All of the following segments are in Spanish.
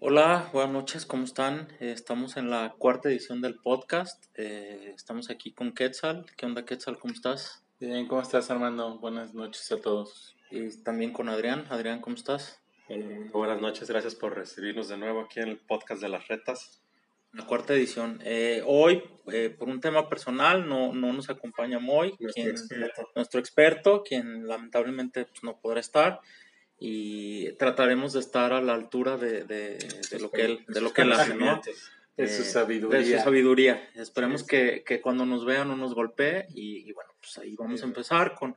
Hola, buenas noches, ¿cómo están? Eh, estamos en la cuarta edición del podcast. Eh, estamos aquí con Quetzal. ¿Qué onda, Quetzal? ¿Cómo estás? Bien, ¿cómo estás Armando? Buenas noches a todos. Y también con Adrián. Adrián, ¿cómo estás? Eh, buenas noches, gracias por recibirnos de nuevo aquí en el podcast de las retas. La cuarta edición. Eh, hoy, eh, por un tema personal, no, no nos acompaña Moy, Nuestro quien- experto. nuestro experto, quien lamentablemente pues, no podrá estar. Y trataremos de estar a la altura de, de- de lo que él, de lo que él hace, ¿no? De su Eh, sabiduría. De su sabiduría. Esperemos que, que cuando nos vea no nos golpee. Y, y bueno, pues ahí vamos a empezar con,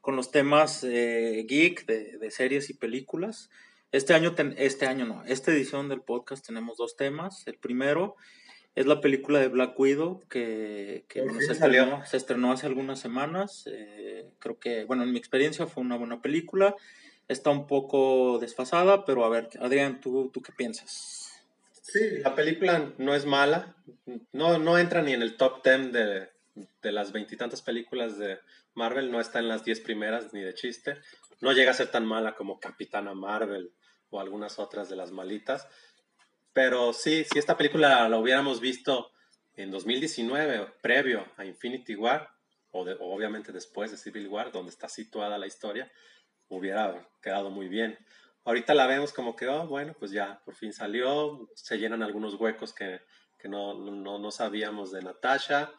con los temas eh, geek de, de series y películas. Este año, ten- este año no, esta edición del podcast tenemos dos temas. El primero es la película de Black Widow que, que, bueno, se, estrenó, se estrenó hace algunas semanas. Eh, creo que, bueno, en mi experiencia fue una buena película. Está un poco desfasada, pero a ver, Adrián, ¿tú, tú qué piensas? Sí, la película no es mala, no, no entra ni en el top 10 de, de las veintitantas películas de Marvel, no está en las 10 primeras ni de chiste, no llega a ser tan mala como Capitana Marvel o algunas otras de las malitas, pero sí, si esta película la hubiéramos visto en 2019, previo a Infinity War, o obviamente después de Civil War, donde está situada la historia, hubiera quedado muy bien. Ahorita la vemos como que, oh, bueno, pues ya, por fin salió, se llenan algunos huecos que, que no, no, no sabíamos de Natasha,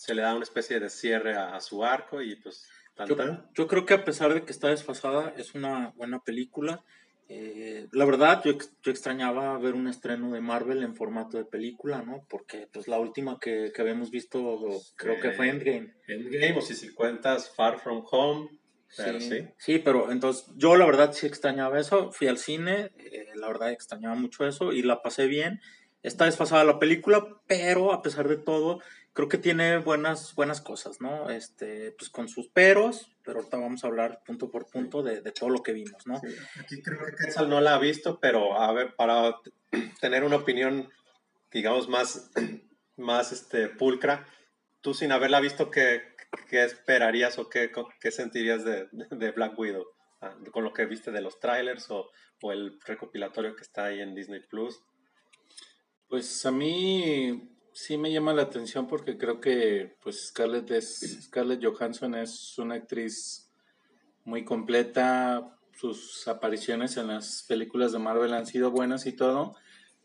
se le da una especie de cierre a, a su arco y pues... tan, Yo, tan. yo creo que a pesar de que está desfasada, es una buena película. Eh, la verdad, yo, yo extrañaba ver un estreno de Marvel en formato de película, ¿no? Porque pues la última que, que habíamos visto creo que fue Endgame. Endgame, o si, si cuentas Far From Home, pero sí. sí, pero entonces yo la verdad sí extrañaba eso. Fui al cine, eh, la verdad extrañaba mucho eso y la pasé bien. Está desfasada la película, pero a pesar de todo, creo que tiene buenas, buenas cosas, ¿no? Este, pues con sus peros, pero ahorita vamos a hablar punto por punto de, de todo lo que vimos, ¿no? Aquí creo que Quetzal no la ha visto, pero a ver, para tener una opinión, digamos, más, más este, pulcra, tú sin haberla visto, ¿qué, qué esperarías o qué, qué sentirías de, de Black Widow? Ah, Con lo que viste de los trailers o, o el recopilatorio que está ahí en Disney Plus. Pues a mí sí me llama la atención porque creo que pues Scarlett, es, Scarlett Johansson es una actriz muy completa. Sus apariciones en las películas de Marvel han sido buenas y todo.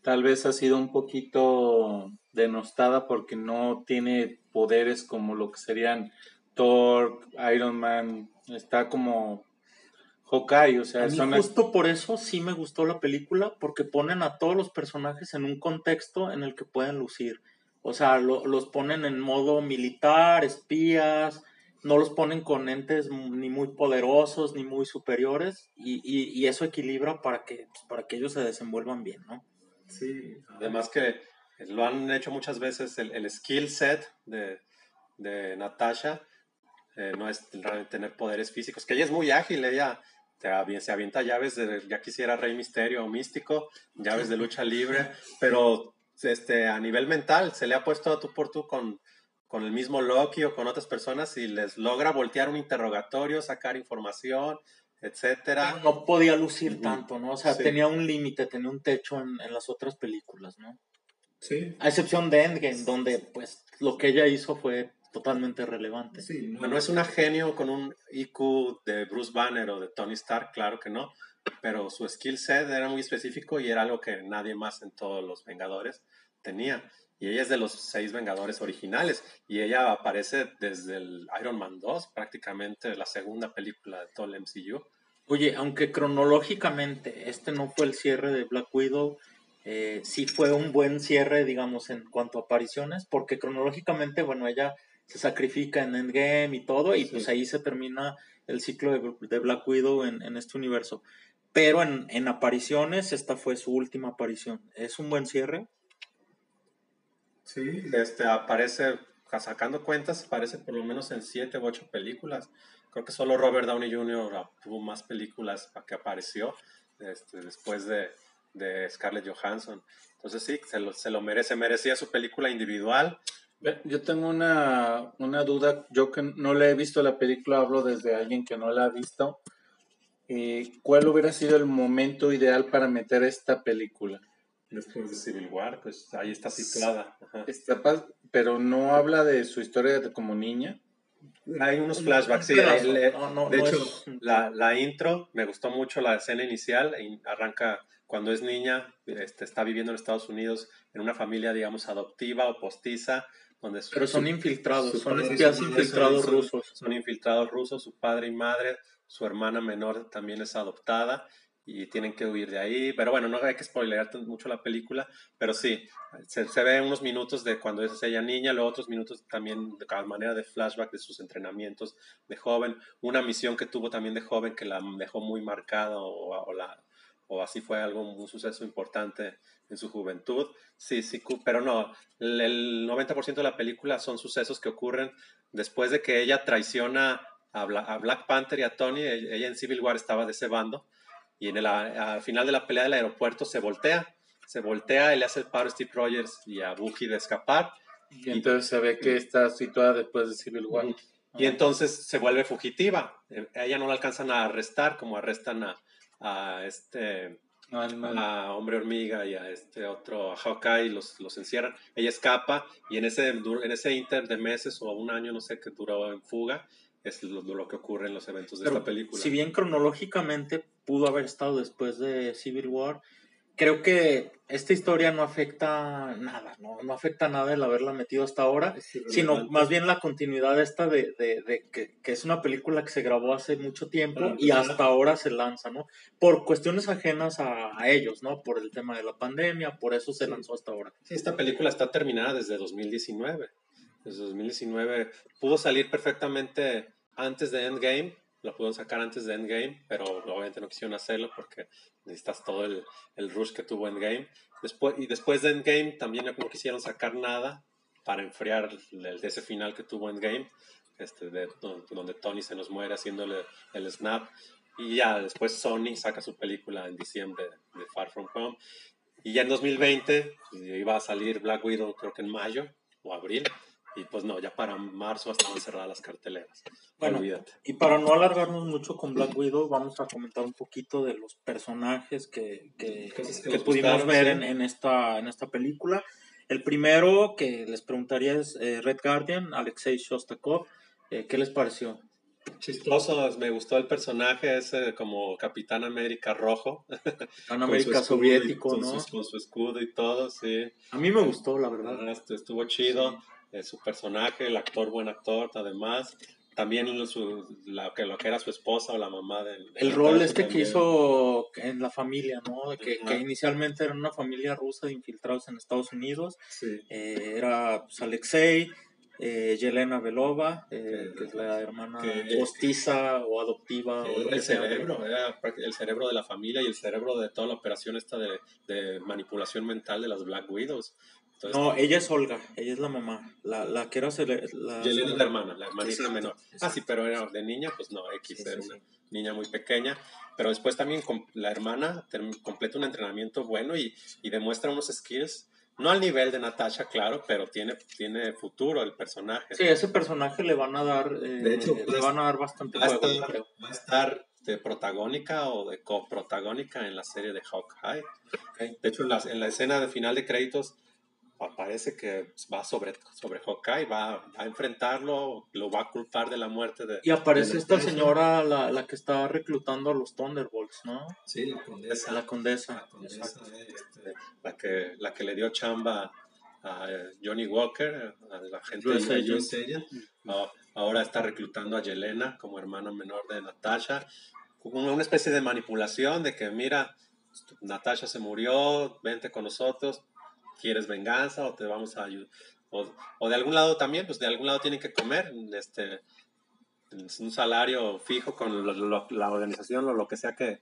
Tal vez ha sido un poquito denostada porque no tiene poderes como lo que serían Thor, Iron Man. Está como Hawkeye, o sea, A mí son justo por eso sí me gustó la película, porque ponen a todos los personajes en un contexto en el que pueden lucir. O sea, lo- los ponen en modo militar, espías, no los ponen con entes ni muy poderosos ni muy superiores, y, y- y eso equilibra para que, pues, para que ellos se desenvuelvan bien, ¿no? Sí, además que lo han hecho muchas veces, el, el skill set de, de Natasha eh, no es tener poderes físicos, que ella es muy ágil, ella te se avienta llaves de, ya quisiera Rey Misterio o Místico, llaves de lucha libre, pero este, a nivel mental se le ha puesto a tú por tú con, con el mismo Loki o con otras personas y les logra voltear un interrogatorio, sacar información, etcétera. No podía lucir Ujú. tanto, ¿no? O sea, Sí. tenía un límite, tenía un techo en, en las otras películas, ¿no? Sí. A excepción de Endgame, donde pues lo que ella hizo fue totalmente relevante. Sí, no, no es una genio con un IQ de Bruce Banner o de Tony Stark, claro que no, pero su skill set era muy específico y era algo que nadie más en todos los Vengadores tenía. Y ella es de los seis Vengadores originales y ella aparece desde el Iron Man 2, prácticamente la segunda película de todo el MCU. Oye, aunque cronológicamente este no fue el cierre de Black Widow, eh, sí fue un buen cierre, digamos, en cuanto a apariciones, porque cronológicamente, bueno, ella se sacrifica en Endgame y todo, y pues ahí se termina el ciclo de, de Black Widow en, en este universo. Pero en, en apariciones, esta fue su última aparición. ¿Es un buen cierre? Sí, este, aparece, sacando cuentas, aparece por lo menos en siete u ocho películas. Creo que solo Robert Downey Jr. tuvo más películas que apareció este, después de, de Scarlett Johansson. Entonces sí, se lo, se lo merece, merecía su película individual. Yo tengo una, una duda, yo que no le he visto la película, hablo desde alguien que no la ha visto. Eh, ¿Cuál hubiera sido el momento ideal para meter esta película? Después de Civil War, pues ahí está situada. Ajá. Está pero no habla de su historia de como niña. Hay unos flashbacks, sí. no, no, de no hecho, es- la, la intro, me gustó mucho la escena inicial. Arranca cuando es niña, este, está viviendo en Estados Unidos en una familia, digamos, adoptiva o postiza. Donde su- Pero son su- infiltrados, su son espías infiltrados son- rusos. Son infiltrados rusos, su padre y madre, su hermana menor también es adoptada y tienen que huir de ahí. Pero bueno, no hay que spoilear mucho la película, pero sí, se, se ve unos minutos de cuando es ella niña, luego otros minutos también de cada manera de flashback de sus entrenamientos de joven, una misión que tuvo también de joven que la dejó muy marcada o, o la, o así fue algo, un suceso importante en su juventud. Sí, sí, pero no, el, el 90% de la película son sucesos que ocurren después de que ella traiciona a, Bla- a Black Panther y a Tony, ella ella en Civil War estaba de ese bando, y en el, al final de la pelea del aeropuerto se voltea, se voltea y le hace el paro a Steve Rogers y a Bucky de escapar, Y entonces se ve que está situada después de Civil War. y entonces se vuelve fugitiva. Eh, A ella no la alcanzan a arrestar como arrestan a, a este a Hombre Hormiga y a este otro, a Hawkeye, los, los encierran. Ella escapa y en ese, en ese inter de meses o un año, no sé, que duró en fuga, es lo, lo que ocurre en los eventos de Pero esta película. si bien cronológicamente pudo haber estado después de Civil War, creo que esta historia no afecta nada, no, no afecta nada el haberla metido hasta ahora, sino más bien la continuidad esta de, de- de que, que es una película que se grabó hace mucho tiempo y hasta ahora se lanza, ¿no? Por cuestiones ajenas a, a ellos, ¿no? Por el tema de la pandemia, por eso se Sí. lanzó hasta ahora. Sí, esta película está terminada desde 2019. Desde 2019 pudo salir perfectamente antes de Endgame, la pudieron sacar antes de Endgame, pero obviamente no quisieron hacerlo porque necesitas todo el, el rush que tuvo Endgame. Después, y después de Endgame también no quisieron sacar nada para enfriar el, el- ese final que tuvo Endgame, este, de, donde, donde Tony se nos muere haciéndole el snap. Y ya después Sony saca su película en diciembre de Far From Home. Y ya en 2020 pues, iba a salir Black Widow, creo que en mayo o abril. Y pues no, ya para marzo estaban cerradas las carteleras. Bueno, Olvídate. Y para no alargarnos mucho con Black Widow, vamos a comentar un poquito de los personajes que, que, pudimos gustaron, ver sí. en, en esta, en esta película. El primero que les preguntaría es eh, Red Guardian, Alexei Shostakov. Eh, ¿Qué les pareció? Chistoso, me gustó el personaje ese como Capitán América rojo. Capitán América soviético, y, ¿no? con, su, con su escudo y todo, sí. A mí me gustó, la verdad. Ah, estu- Estuvo chido. Su personaje, el actor, buen actor, además. También su, la, que, lo que era su esposa o la mamá del. El rol este que también. hizo en la familia, ¿no? Que, que inicialmente era una familia rusa de infiltrados en Estados Unidos. Sí. Eh, era pues, Alexei, eh, Yelena Belova, eh, Que- que es la hermana que- postiza o adoptiva. o lo que el cerebro, era el cerebro de la familia y el cerebro de toda la operación esta de, de manipulación mental de las Black Widows. Entonces, No, ella es Olga, ella es la mamá. La, la que era la, Yelena es la hermana, la hermanita Exacto, menor. Ah, exacto. sí, pero era de niña, pues no, X, Sí, era sí, una sí. niña muy pequeña. Pero después también la hermana completa un entrenamiento bueno y, y demuestra unos skills, no al nivel de Natasha, claro, pero tiene, tiene futuro el personaje. Sí, ese personaje le van a dar, eh, De hecho, le a van a dar bastante va juego, yo estar, creo. va a estar de protagónica o de coprotagónica en la serie de Hawkeye. De hecho, en la, en la escena de final de créditos aparece que va sobre, sobre Hawkeye, va, va a enfrentarlo, lo va a culpar de la muerte de... Y aparece de esta señora, la, la que está reclutando a los Thunderbolts, ¿no? Sí, la condesa. La condesa. La condesa, este, la, que, la que le dio chamba a Johnny Walker, a la gente de. Ah, Ahora está reclutando a Yelena como hermana menor de Natasha. Como una especie de manipulación de que, mira, Natasha se murió, vente con nosotros, ¿quieres venganza o te vamos a ayudar? O, o de algún lado también, pues de algún lado tienen que comer, este, es un salario fijo con lo- lo- la organización o lo que sea que,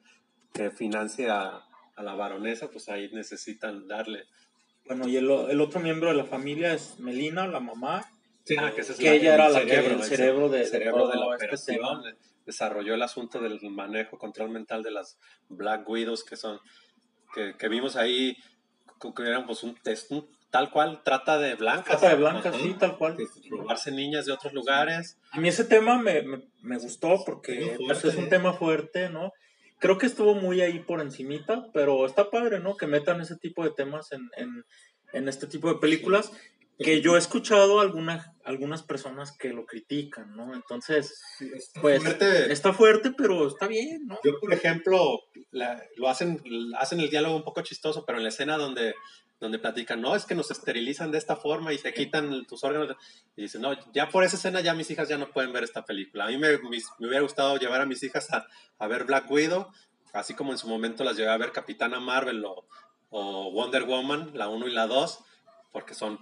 que financie a, a la baronesa, pues ahí necesitan darle. Bueno, y el, el otro miembro de la familia es Melina, la mamá. Ah, que, ese es que la- ella era la que- el cerebro de- el de cerebro de la todo este operación, eh, desarrolló el asunto del manejo, control mental de las Black Widows que son, que, que vimos ahí, pues un, es un- tal cual, trata de blancas. Trata de blancas, sí, tal cual. Robarse niñas de otros lugares. A mí ese tema me, me, me gustó porque Sí, pues, es un tema fuerte, ¿no? Creo que estuvo muy ahí por encimita, pero está padre, ¿no? Que metan ese tipo de temas en, en, en este tipo de películas. Que yo he escuchado algunas algunas personas que lo critican, ¿no? Entonces, pues fuerte. está fuerte, pero está bien, ¿no? Yo, por ejemplo, la- lo hacen, hacen el diálogo un poco chistoso, pero en la escena donde, donde platican, no, es que nos esterilizan de esta forma y te quitan tus órganos. Y dicen, no, ya por esa escena ya mis hijas ya no pueden ver esta película. A mí me, mis- me hubiera gustado llevar a mis hijas a, a ver Black Widow, así como en su momento las llevé a ver Capitana Marvel o, o Wonder Woman, la 1 y la 2, porque son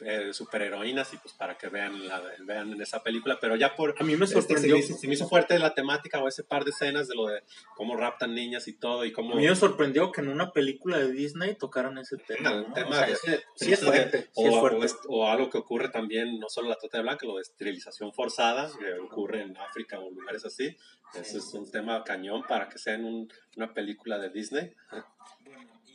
eh, superheroínas y pues para que vean, la, vean en esa película, pero ya por... A mí me este, se, sorprendió. me hizo, se me hizo fuerte la temática o ese par de escenas de lo de cómo raptan niñas y todo y cómo... A mí me sorprendió que en una película de Disney tocaran ese tema. el ¿no? tema O sea, de- ese- sí es de- fuerte. sí o, es o fuerte. es- o algo que ocurre también, no solo la trata de blanca, lo de esterilización forzada, que ocurre en África o lugares así. Ese es un tema cañón para que sea en un- una película de Disney.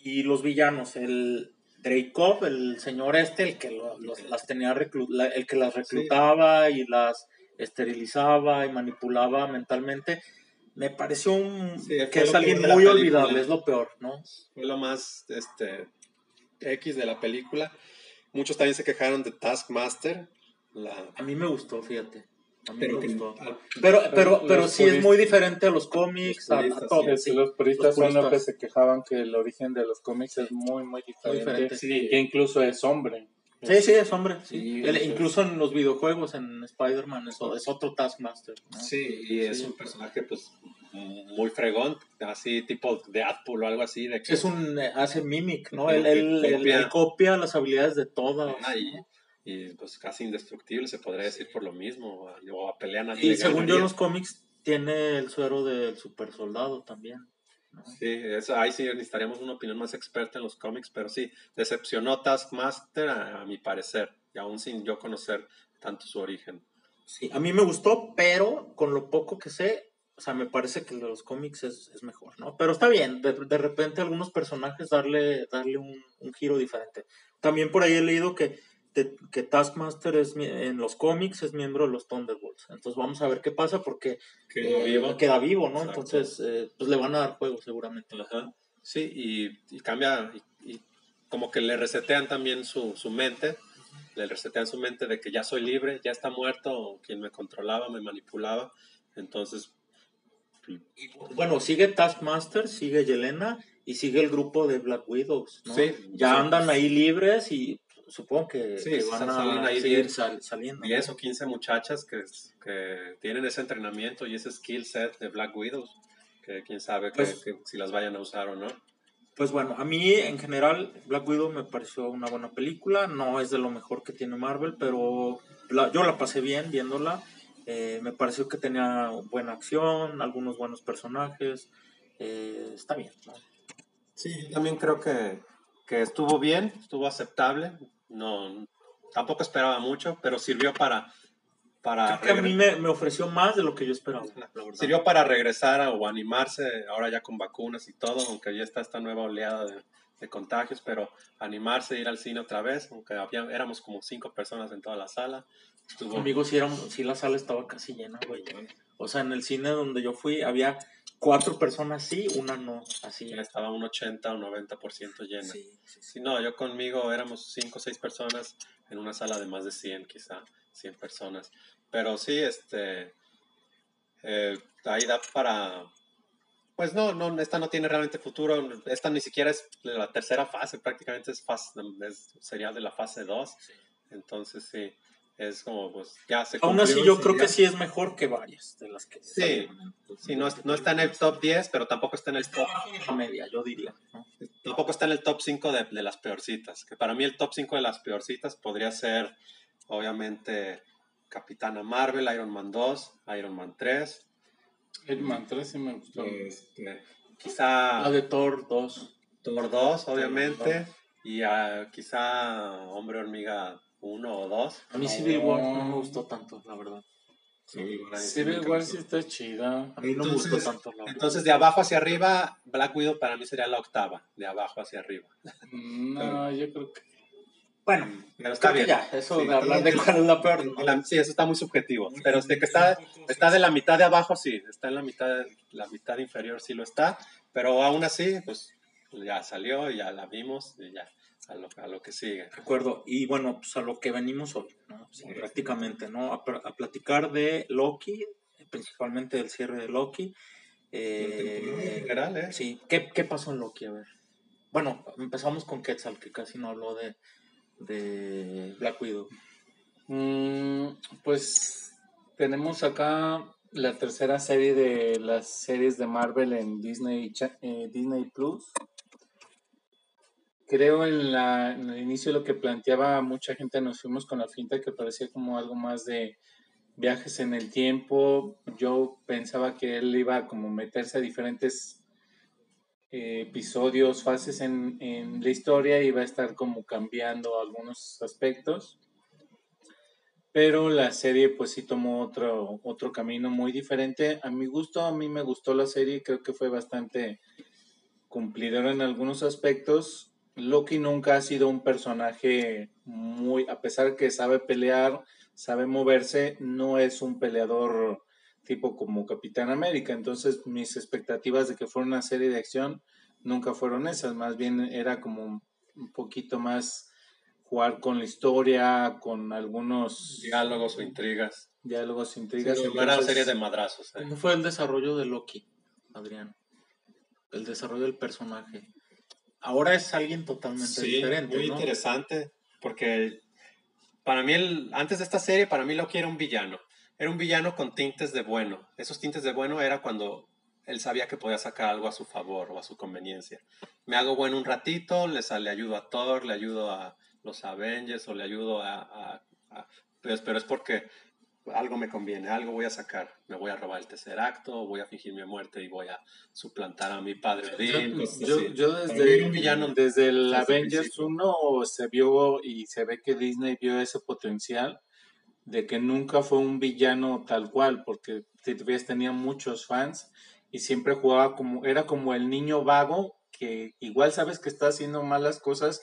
Y los villanos, el Dreykov, el señor este, el que lo- los- las tenía reclu- la- el que las reclutaba y las esterilizaba y manipulaba mentalmente, me pareció un, Sí, que es alguien muy olvidable, es lo peor, ¿no? Fue lo más este, X de la película. Muchos también se quejaron de Taskmaster. La, A mí me gustó, fíjate. A Pero que- al- Pero, pero, sí es muy diferente a los cómics, a, a todo. Sí. los puristas son los que se quejaban que el origen de los cómics es muy, muy diferente. diferente, sí. Que incluso es hombre. Sí, sí, es hombre. Sí. Incluso en los videojuegos, en Spider-Man, es otro Taskmaster. ¿no? Sí, y es un personaje pues muy fregón, así tipo Deadpool o algo así. De que, Es un, eh, hace mimic, ¿no? Él, él- él- copia. él copia las habilidades de todas. Ah, y, y, pues casi indestructible, se podría decir por lo mismo. O, o a pelear nadie Y según yo en los cómics tiene el suero del super soldado también. ¿no? Sí, eso, ahí sí necesitaríamos una opinión más experta en los cómics, pero sí, decepcionó Taskmaster a, a mi parecer, y aún sin yo conocer tanto su origen. Sí, a mí me gustó, pero con lo poco que sé, o sea, me parece que los cómics es, es mejor, ¿no? Pero está bien, de, de repente a algunos personajes darle, darle un, un giro diferente. También por ahí he leído que, de- que Taskmaster es, en los cómics es miembro de los Thunderbolts. Entonces vamos a ver qué pasa porque eh, vivo. queda vivo, ¿no? Exacto. Entonces, eh, pues le van a dar juego seguramente. Ajá. Sí, y, y cambia, y, y como que le resetean también su, su mente, le resetean su mente de que ya soy libre, ya está muerto quien me controlaba, me manipulaba, entonces Bueno, sigue Taskmaster, sigue Yelena y sigue el grupo de Black Widows, ¿no? Sí, ya sí. andan ahí libres y supongo que, Sí, que sí, van a ahí seguir bien. sal- saliendo. 10 o 15 muchachas que, que tienen ese entrenamiento y ese skill set de Black Widows, que quién sabe que- Pues- que si las vayan a usar o no. Pues bueno, a mí en general Black Widow me pareció una buena película, no es de lo mejor que tiene Marvel, pero la- yo la pasé bien viéndola, Eh, me pareció que tenía buena acción, algunos buenos personajes, eh, está bien. ¿no? Sí, yo también creo que, que estuvo bien, estuvo aceptable. No, tampoco esperaba mucho, pero sirvió para, para Creo que a mí me, me ofreció más de lo que yo esperaba. sirvió para regresar a- o animarse ahora ya con vacunas y todo, aunque ya está esta nueva oleada de, de contagios, pero animarse, ir al cine otra vez, aunque había, éramos como cinco personas en toda la sala. Estuvo, Conmigo sí, era, sí la sala estaba casi llena, güey. O sea, en el cine donde yo fui había cuatro personas sí, una no, así. ya estaba un 80 o 90% llena. Sí, sí, sí. Sí, no, yo conmigo éramos cinco o seis personas en una sala de más de 100, quizá 100 personas. Pero sí, este, eh, ahí da para, pues no, no, esta no tiene realmente futuro. Esta ni siquiera es la tercera fase, prácticamente es fase, es- sería de la fase 2. Entonces sí, Es como, pues, ya se Aún así, yo creo ya. que sí es mejor que varias de las que. Sí. Sí, no, no está en el top 10, pero tampoco está en el top, media, yo diría. ¿no? tampoco está en el top 5 de, de las peorcitas. Que para mí el top 5 de las peorcitas podría ser, obviamente, Capitana Marvel, Iron Man 2, Iron Man 3. Iron Man 3 sí me gustó. Este, quizá La de Thor 2. Thor 2, obviamente. Y ah, quizá Hombre Hormiga 1 o 2. A mí Civil War no me gustó tanto, la verdad. Civil War sí está chida. A mí no me gustó tanto, la verdad. Entonces, de abajo hacia arriba, Black Widow para mí sería la octava. De abajo hacia arriba. No, yo creo que. Bueno, Pero está creo que bien. ya, eso Sí, de hablar de cuál es la peor. ¿no? La- sí, eso está muy subjetivo. Pero de que está, está de la mitad de abajo, sí. Está en la mitad, la mitad inferior, sí lo está. Pero aún así, pues ya salió, ya la vimos y ya a lo, a lo que sigue. De acuerdo, y bueno, pues a lo que venimos hoy, ¿no? Sí, prácticamente, ¿no? A, platicar de Loki, principalmente del cierre de Loki. En Eh, general, ¿eh? sí, ¿Qué, ¿qué pasó en Loki? A ver. Bueno, empezamos con Quetzal, que casi no habló de, de Black Widow. Mm, pues tenemos acá la tercera serie de las series de Marvel en Disney, eh, Disney Plus. Creo en, la, en el inicio lo que planteaba mucha gente, nos fuimos con la finta que parecía como algo más de viajes en el tiempo. Yo pensaba que él iba como meterse a diferentes eh, episodios, fases en, en la historia y iba a estar como cambiando algunos aspectos pero la serie pues sí tomó otro, otro camino muy diferente. A mi gusto, a mí me gustó la serie, creo que fue bastante cumplidora en algunos aspectos. Loki nunca ha sido un personaje muy, a pesar que sabe pelear, sabe moverse, no es un peleador tipo como Capitán América. Entonces mis expectativas de que fuera una serie de acción nunca fueron esas, más bien era como un poquito más jugar con la historia, con algunos Diálogos o intrigas. diálogos, intrigas. Sí, no era serie de madrazos. ¿eh? ¿Cómo fue el desarrollo de Loki, Adrián? El desarrollo del personaje. Ahora es alguien totalmente Sí, diferente, muy ¿no? interesante, porque para mí, el, antes de esta serie, para mí Loki era un villano. Era un villano con tintes de bueno. Esos tintes de bueno era cuando él sabía que podía sacar algo a su favor o a su conveniencia. Me hago bueno un ratito, le, le ayudo a Thor, le ayudo a los Avengers o le ayudo a... a- a- pues, pero es porque algo me conviene, algo voy a sacar. Me voy a robar el tercer acto, voy a fingir mi muerte y voy a suplantar a mi padre cosas Yo, yo mí desde, villano desde el Avengers principio. 1 se vio y se ve que Disney vio ese potencial de que nunca fue un villano tal cual, porque tenía muchos fans y siempre jugaba como, era como el niño vago que igual sabes que está haciendo malas cosas,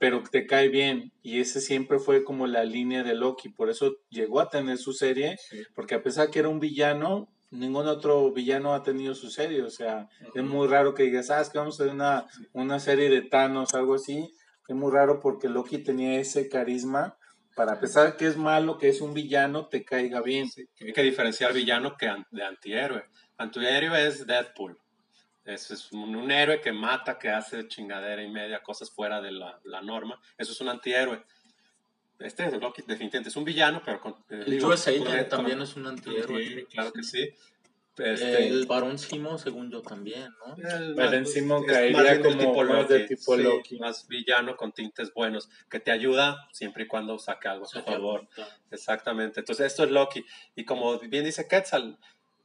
pero te cae bien. Y ese siempre fue como la línea de Loki, por eso llegó a tener su serie, porque a pesar que era un villano, ningún otro villano ha tenido su serie. O sea, es muy raro que digas, ah, es que vamos a hacer una, una serie de Thanos, algo así. Es muy raro porque Loki tenía ese carisma para, a pesar que es malo, que es un villano, te caiga bien. Hay que diferenciar villano que de antihéroe. Antihéroe es Deadpool. Es, es un, un héroe que mata, que hace chingadera y media, cosas fuera de la, la norma. Eso es un antihéroe. Este es Loki, definitivamente es un villano, pero con. eh, El digo, también con- es un antihéroe. Sí, claro que sí. Este, El varón Simo, según yo también, ¿no? el- encima es caería como más de tipo sí, Loki. Más villano con tintes buenos, que te ayuda siempre y cuando saque algo a su favor. Claro. Exactamente. Entonces, esto es Loki. Y como bien dice Quetzal,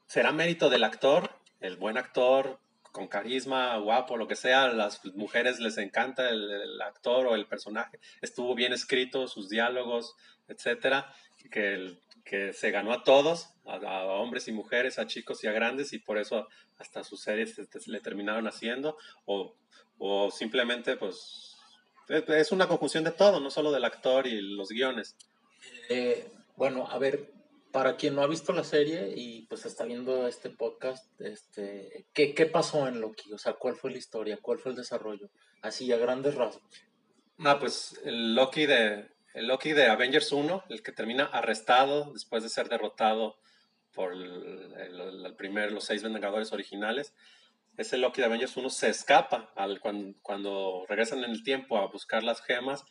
será mérito del actor, el buen actor, con carisma, guapo, lo que sea. Las mujeres les encanta el, actor o el personaje. Estuvo bien escrito, sus diálogos, etcétera. Que, que se ganó a todos, a, hombres y mujeres, a chicos y a grandes, y por eso hasta sus series este, le terminaron haciendo. O, o simplemente, pues. Es es una conjunción de todo, no solo del actor y los guiones. Eh, bueno, a ver, para quien no ha visto la serie y pues está viendo este podcast, este, ¿qué, qué pasó en Loki? O sea, ¿cuál fue la historia? ¿Cuál fue el desarrollo? Así, a grandes rasgos. Ah, pues el Loki de el Loki de Avengers 1, el que termina arrestado después de ser derrotado por el, el- primer, los seis Vengadores originales. Ese Loki de Avengers 1 se escapa al, cuando, cuando regresan en el tiempo a buscar las gemas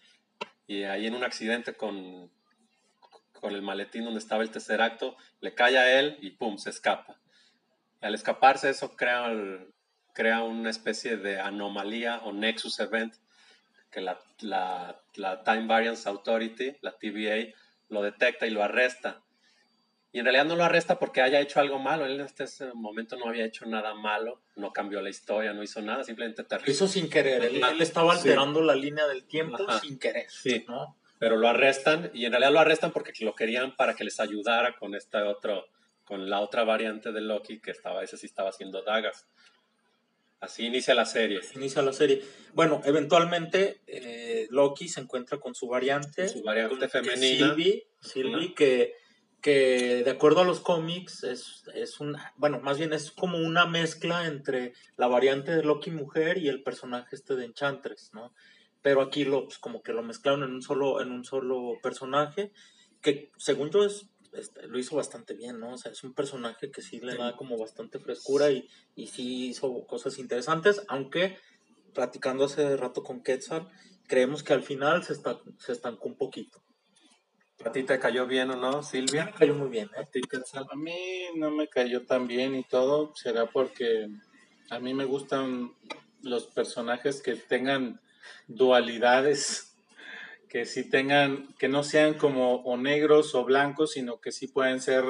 y ahí en un accidente con, con el maletín donde estaba el tercer acto, le cae a él y pum, se escapa. Y al escaparse eso crea, el- crea una especie de anomalía o nexus event que la, la- la Time Variance Authority, la TVA, lo detecta y lo arresta. Y en realidad no lo arresta porque haya hecho algo malo. Él en este momento no había hecho nada malo, no cambió la historia, no hizo nada, simplemente te hizo sin querer. Él, él estaba alterando la línea del tiempo Ajá. sin querer. Sí. ¿no? Pero lo arrestan y en realidad lo arrestan porque lo querían para que les ayudara con esta otro con la otra variante de Loki que estaba ese sí estaba haciendo dagas así inicia la serie Inicia la serie. Bueno, eventualmente eh, Loki se encuentra con su variante. Su variante femenina. Sylvie, que, que de acuerdo a los cómics es, es un, bueno, más bien es como una mezcla entre la variante de Loki mujer y el personaje este de Enchantress, ¿no? Pero aquí lo, pues, como que lo mezclaron en un solo, en un solo personaje, que según yo es, este, lo hizo bastante bien, ¿no? O sea, es un personaje que sí le da como bastante frescura y, y sí hizo cosas interesantes, aunque platicando hace rato con Quetzal, creemos que al final se, está, se estancó un poquito. ¿a ti te cayó bien o no Silvia? Cayó muy bien, ¿eh? ¿A ti, Quetzal? A mí no me cayó tan bien y todo, será porque a mí me gustan los personajes que tengan dualidades, que sí tengan, que no sean como o negros o blancos, sino que sí pueden ser,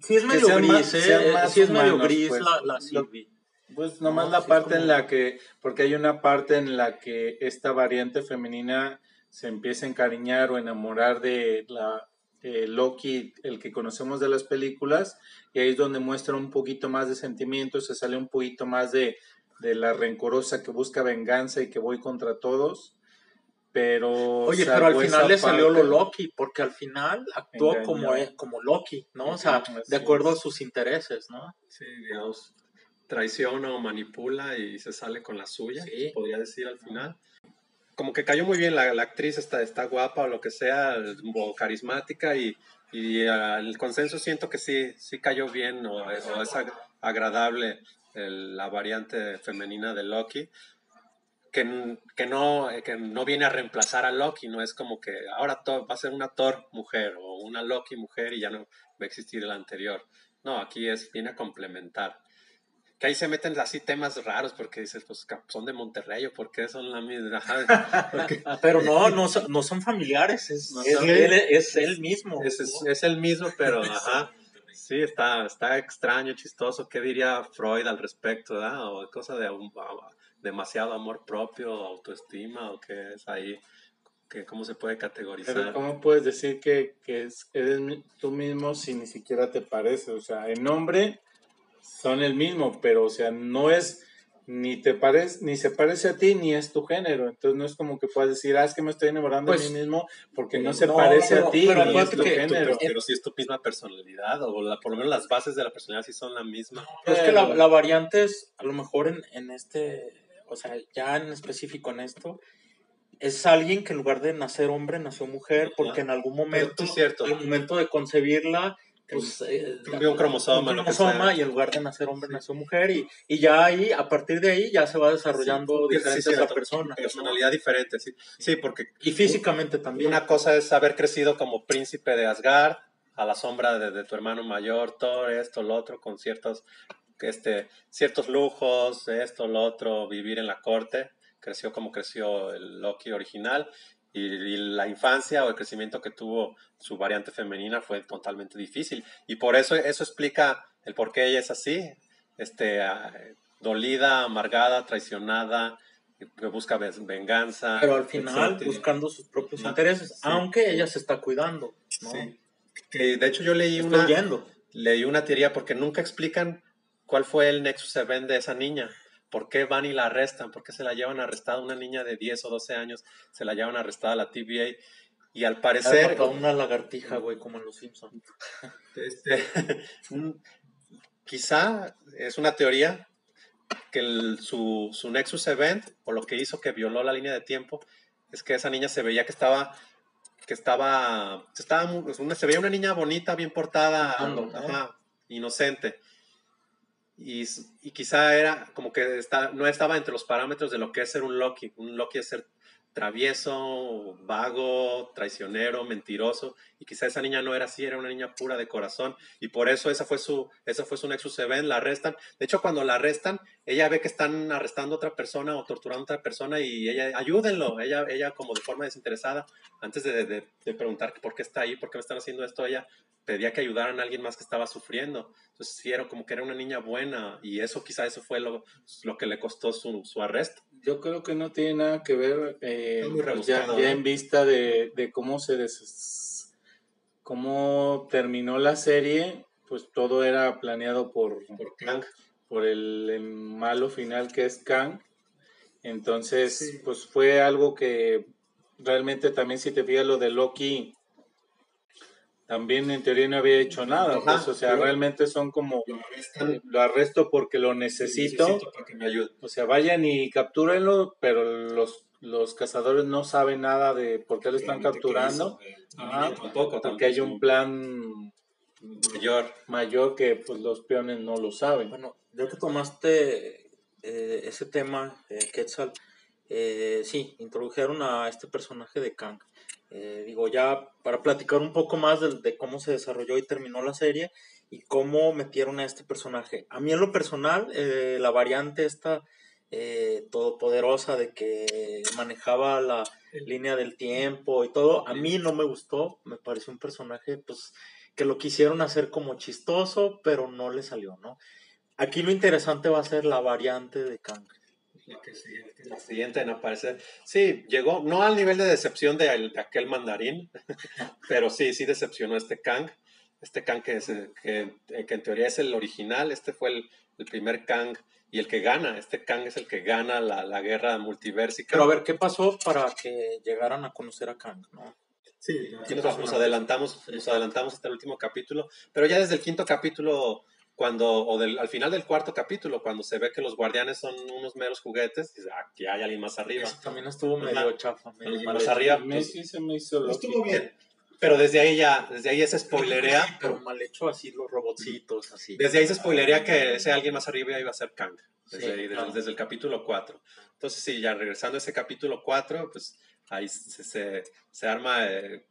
Sí es medio sean gris, más- ¿eh? sí es medio gris pues. la, la Sylvie. pues nomás No, la sí, parte como- en la que, porque hay una parte en la que esta variante femenina se empieza a encariñar o enamorar de la eh, Loki, el que conocemos de las películas, y ahí es donde muestra un poquito más de sentimientos, se sale un poquito más de, de la rencorosa que busca venganza y que voy contra todos. Pero Oye, pero al final le salió lo Loki, porque al final actuó Engañó. como, eh, como Loki, ¿no? O sea, de acuerdo a sus intereses, ¿no? sí digamos traiciona o manipula y se sale con la suya Sí. podría decir al final como que cayó muy bien la, la actriz está, está guapa o lo que sea o carismática y, y ah, el consenso siento que sí sí cayó bien o, o es ag- agradable el- la variante femenina de Loki que, que no que no viene a reemplazar a Loki no es como que ahora Thor- va a ser una Thor mujer o una Loki mujer y ya no va a existir el anterior no aquí es viene a complementar que ahí se meten así temas raros porque dices, pues son de Monterrey o por qué son la misma. Porque Pero no, no, son- no son familiares, es, No es son- él, es él mismo. es, el mismo, pero ajá. Sí, está, está extraño, chistoso. ¿Qué diría Freud al respecto? ¿verdad? O cosa de un- a- demasiado amor propio, autoestima, o qué es ahí, que, cómo se puede categorizar. Pero ¿cómo puedes decir que, que es- eres tú mismo si ni siquiera te parece? O sea, en nombre son el mismo, pero o sea, no es ni te parece ni se parece a ti ni es tu género. Entonces no es como que puedas decir, ah, es que me estoy enamorando Pues, de mí mismo porque no se no, parece pero- a ti pero ni es tu que- género. pero, pero si es tu misma personalidad, o la- por lo menos las bases de la personalidad sí son la misma. Pero es que la, la variante es, a lo mejor en, en este, o sea, ya en específico en esto, es alguien que en lugar de nacer hombre, nació mujer, porque en algún momento, es cierto. al momento de concebirla, pues... eh, Cambió un cromosoma, un cromosoma, y en lugar de nacer hombre, nació mujer, y, y ya ahí, a partir de ahí, ya se va desarrollando Sí, diferentes sí, la persona. ¿no? Personalidad diferente, sí. Sí, porque Y físicamente también. Una cosa es haber crecido como príncipe de Asgard, a la sombra de, de tu hermano mayor, Thor, esto, lo otro, con ciertos, este, ciertos lujos, esto, lo otro, vivir en la corte. Creció como creció el Loki original. Y, y la infancia o el crecimiento que tuvo su variante femenina fue totalmente difícil. Y por eso eso explica el por qué ella es así. Este, ah, dolida, amargada, traicionada, que busca ven- venganza. pero al final etcétera. buscando sus propios intereses, sí. aunque ella se está cuidando, ¿no? Sí. Que de hecho yo leí una, leí una teoría porque nunca explican cuál fue el nexus event de esa niña. ¿Por qué van y la arrestan? ¿Por qué se la llevan arrestada? Una niña de 10 o 12 años se la llevan arrestada a la TVA. Y al parecer, a una lagartija, güey, como en los Simpsons. este, quizá es una teoría que el- su, su nexus event o lo que hizo que violó la línea de tiempo es que esa niña se veía que estaba que estaba, se estaba se veía una niña bonita, bien portada, Ando, ¿no? ajá, inocente. Y, y quizá era como que está, no estaba entre los parámetros de lo que es ser un Loki. Un Loki es ser travieso, vago, traicionero, mentiroso, y quizá esa niña no era así, era una niña pura de corazón, y por eso esa fue su, esa fue su Nexus Event, la arrestan. De hecho, cuando la arrestan, ella ve que están arrestando a otra persona o torturando a otra persona, y ella, ayúdenlo, ella, ella como de forma desinteresada, antes de, de, preguntar por qué está ahí, por qué me están haciendo esto, ella pedía que ayudaran a alguien más que estaba sufriendo. Entonces, sí, como que era una niña buena, y eso quizá eso fue lo, lo que le costó su, su arresto. Yo creo que no tiene nada que ver eh, pues ya, ya ¿no? en vista de, de cómo se des- cómo terminó la serie, pues todo era planeado por, Por Kang. por el, el malo final que es Kang. Entonces, pues fue algo que realmente también si te fijas lo de Loki, también en teoría no había hecho nada. Ajá, pues, o sea, realmente son como, Lo arrestan. eh, lo arresto porque lo necesito. Necesito para que me ayude. O sea, vayan y captúrenlo, pero los, los cazadores no saben nada de por qué lo están capturando. Ajá, tampoco, porque hay un plan mayor. mayor que pues los peones no lo saben. Bueno, ya que tomaste eh, ese tema, eh, Quetzal, eh, sí, introdujeron a este personaje de Kang. Eh, digo, ya para platicar un poco más de, de cómo se desarrolló y terminó la serie y cómo metieron a este personaje. A mí en lo personal, eh, la variante esta eh, todopoderosa de que manejaba la línea del tiempo y todo, a mí no me gustó, me pareció un personaje pues que lo quisieron hacer como chistoso, pero no le salió, ¿no? Aquí lo interesante va a ser la variante de Kang. La, que siguiente, la siguiente en aparecer. Sí, llegó, no al nivel de decepción de, el- de aquel mandarín, pero sí, sí decepcionó este Kang. Este Kang que, es, que, eh, que en teoría es el original, este fue el, el primer Kang y el que gana. Este Kang es el que gana la, la guerra multiversica. Pero a ver, ¿qué pasó para que llegaran a conocer a Kang, no? Sí, aquí nos, nos adelantamos, nos adelantamos hasta el último capítulo, pero ya desde el quinto capítulo, cuando, o del, al final del cuarto capítulo, cuando se ve que los guardianes son unos meros juguetes, dice, ah, aquí hay alguien más arriba. Eso también estuvo medio chafa. medio Más hecho. arriba, Me, pues, sí se me hizo Loki. estuvo bien. Pero desde ahí ya, desde ahí se spoilerea, Pero mal hecho así los robotcitos, así. desde ahí se spoilerea que ese alguien más arriba iba a ser Kang, desde, Sí, ahí, desde, claro. desde el capítulo 4. Entonces, sí, ya regresando a ese capítulo 4, pues ahí se, se, se arma, eh,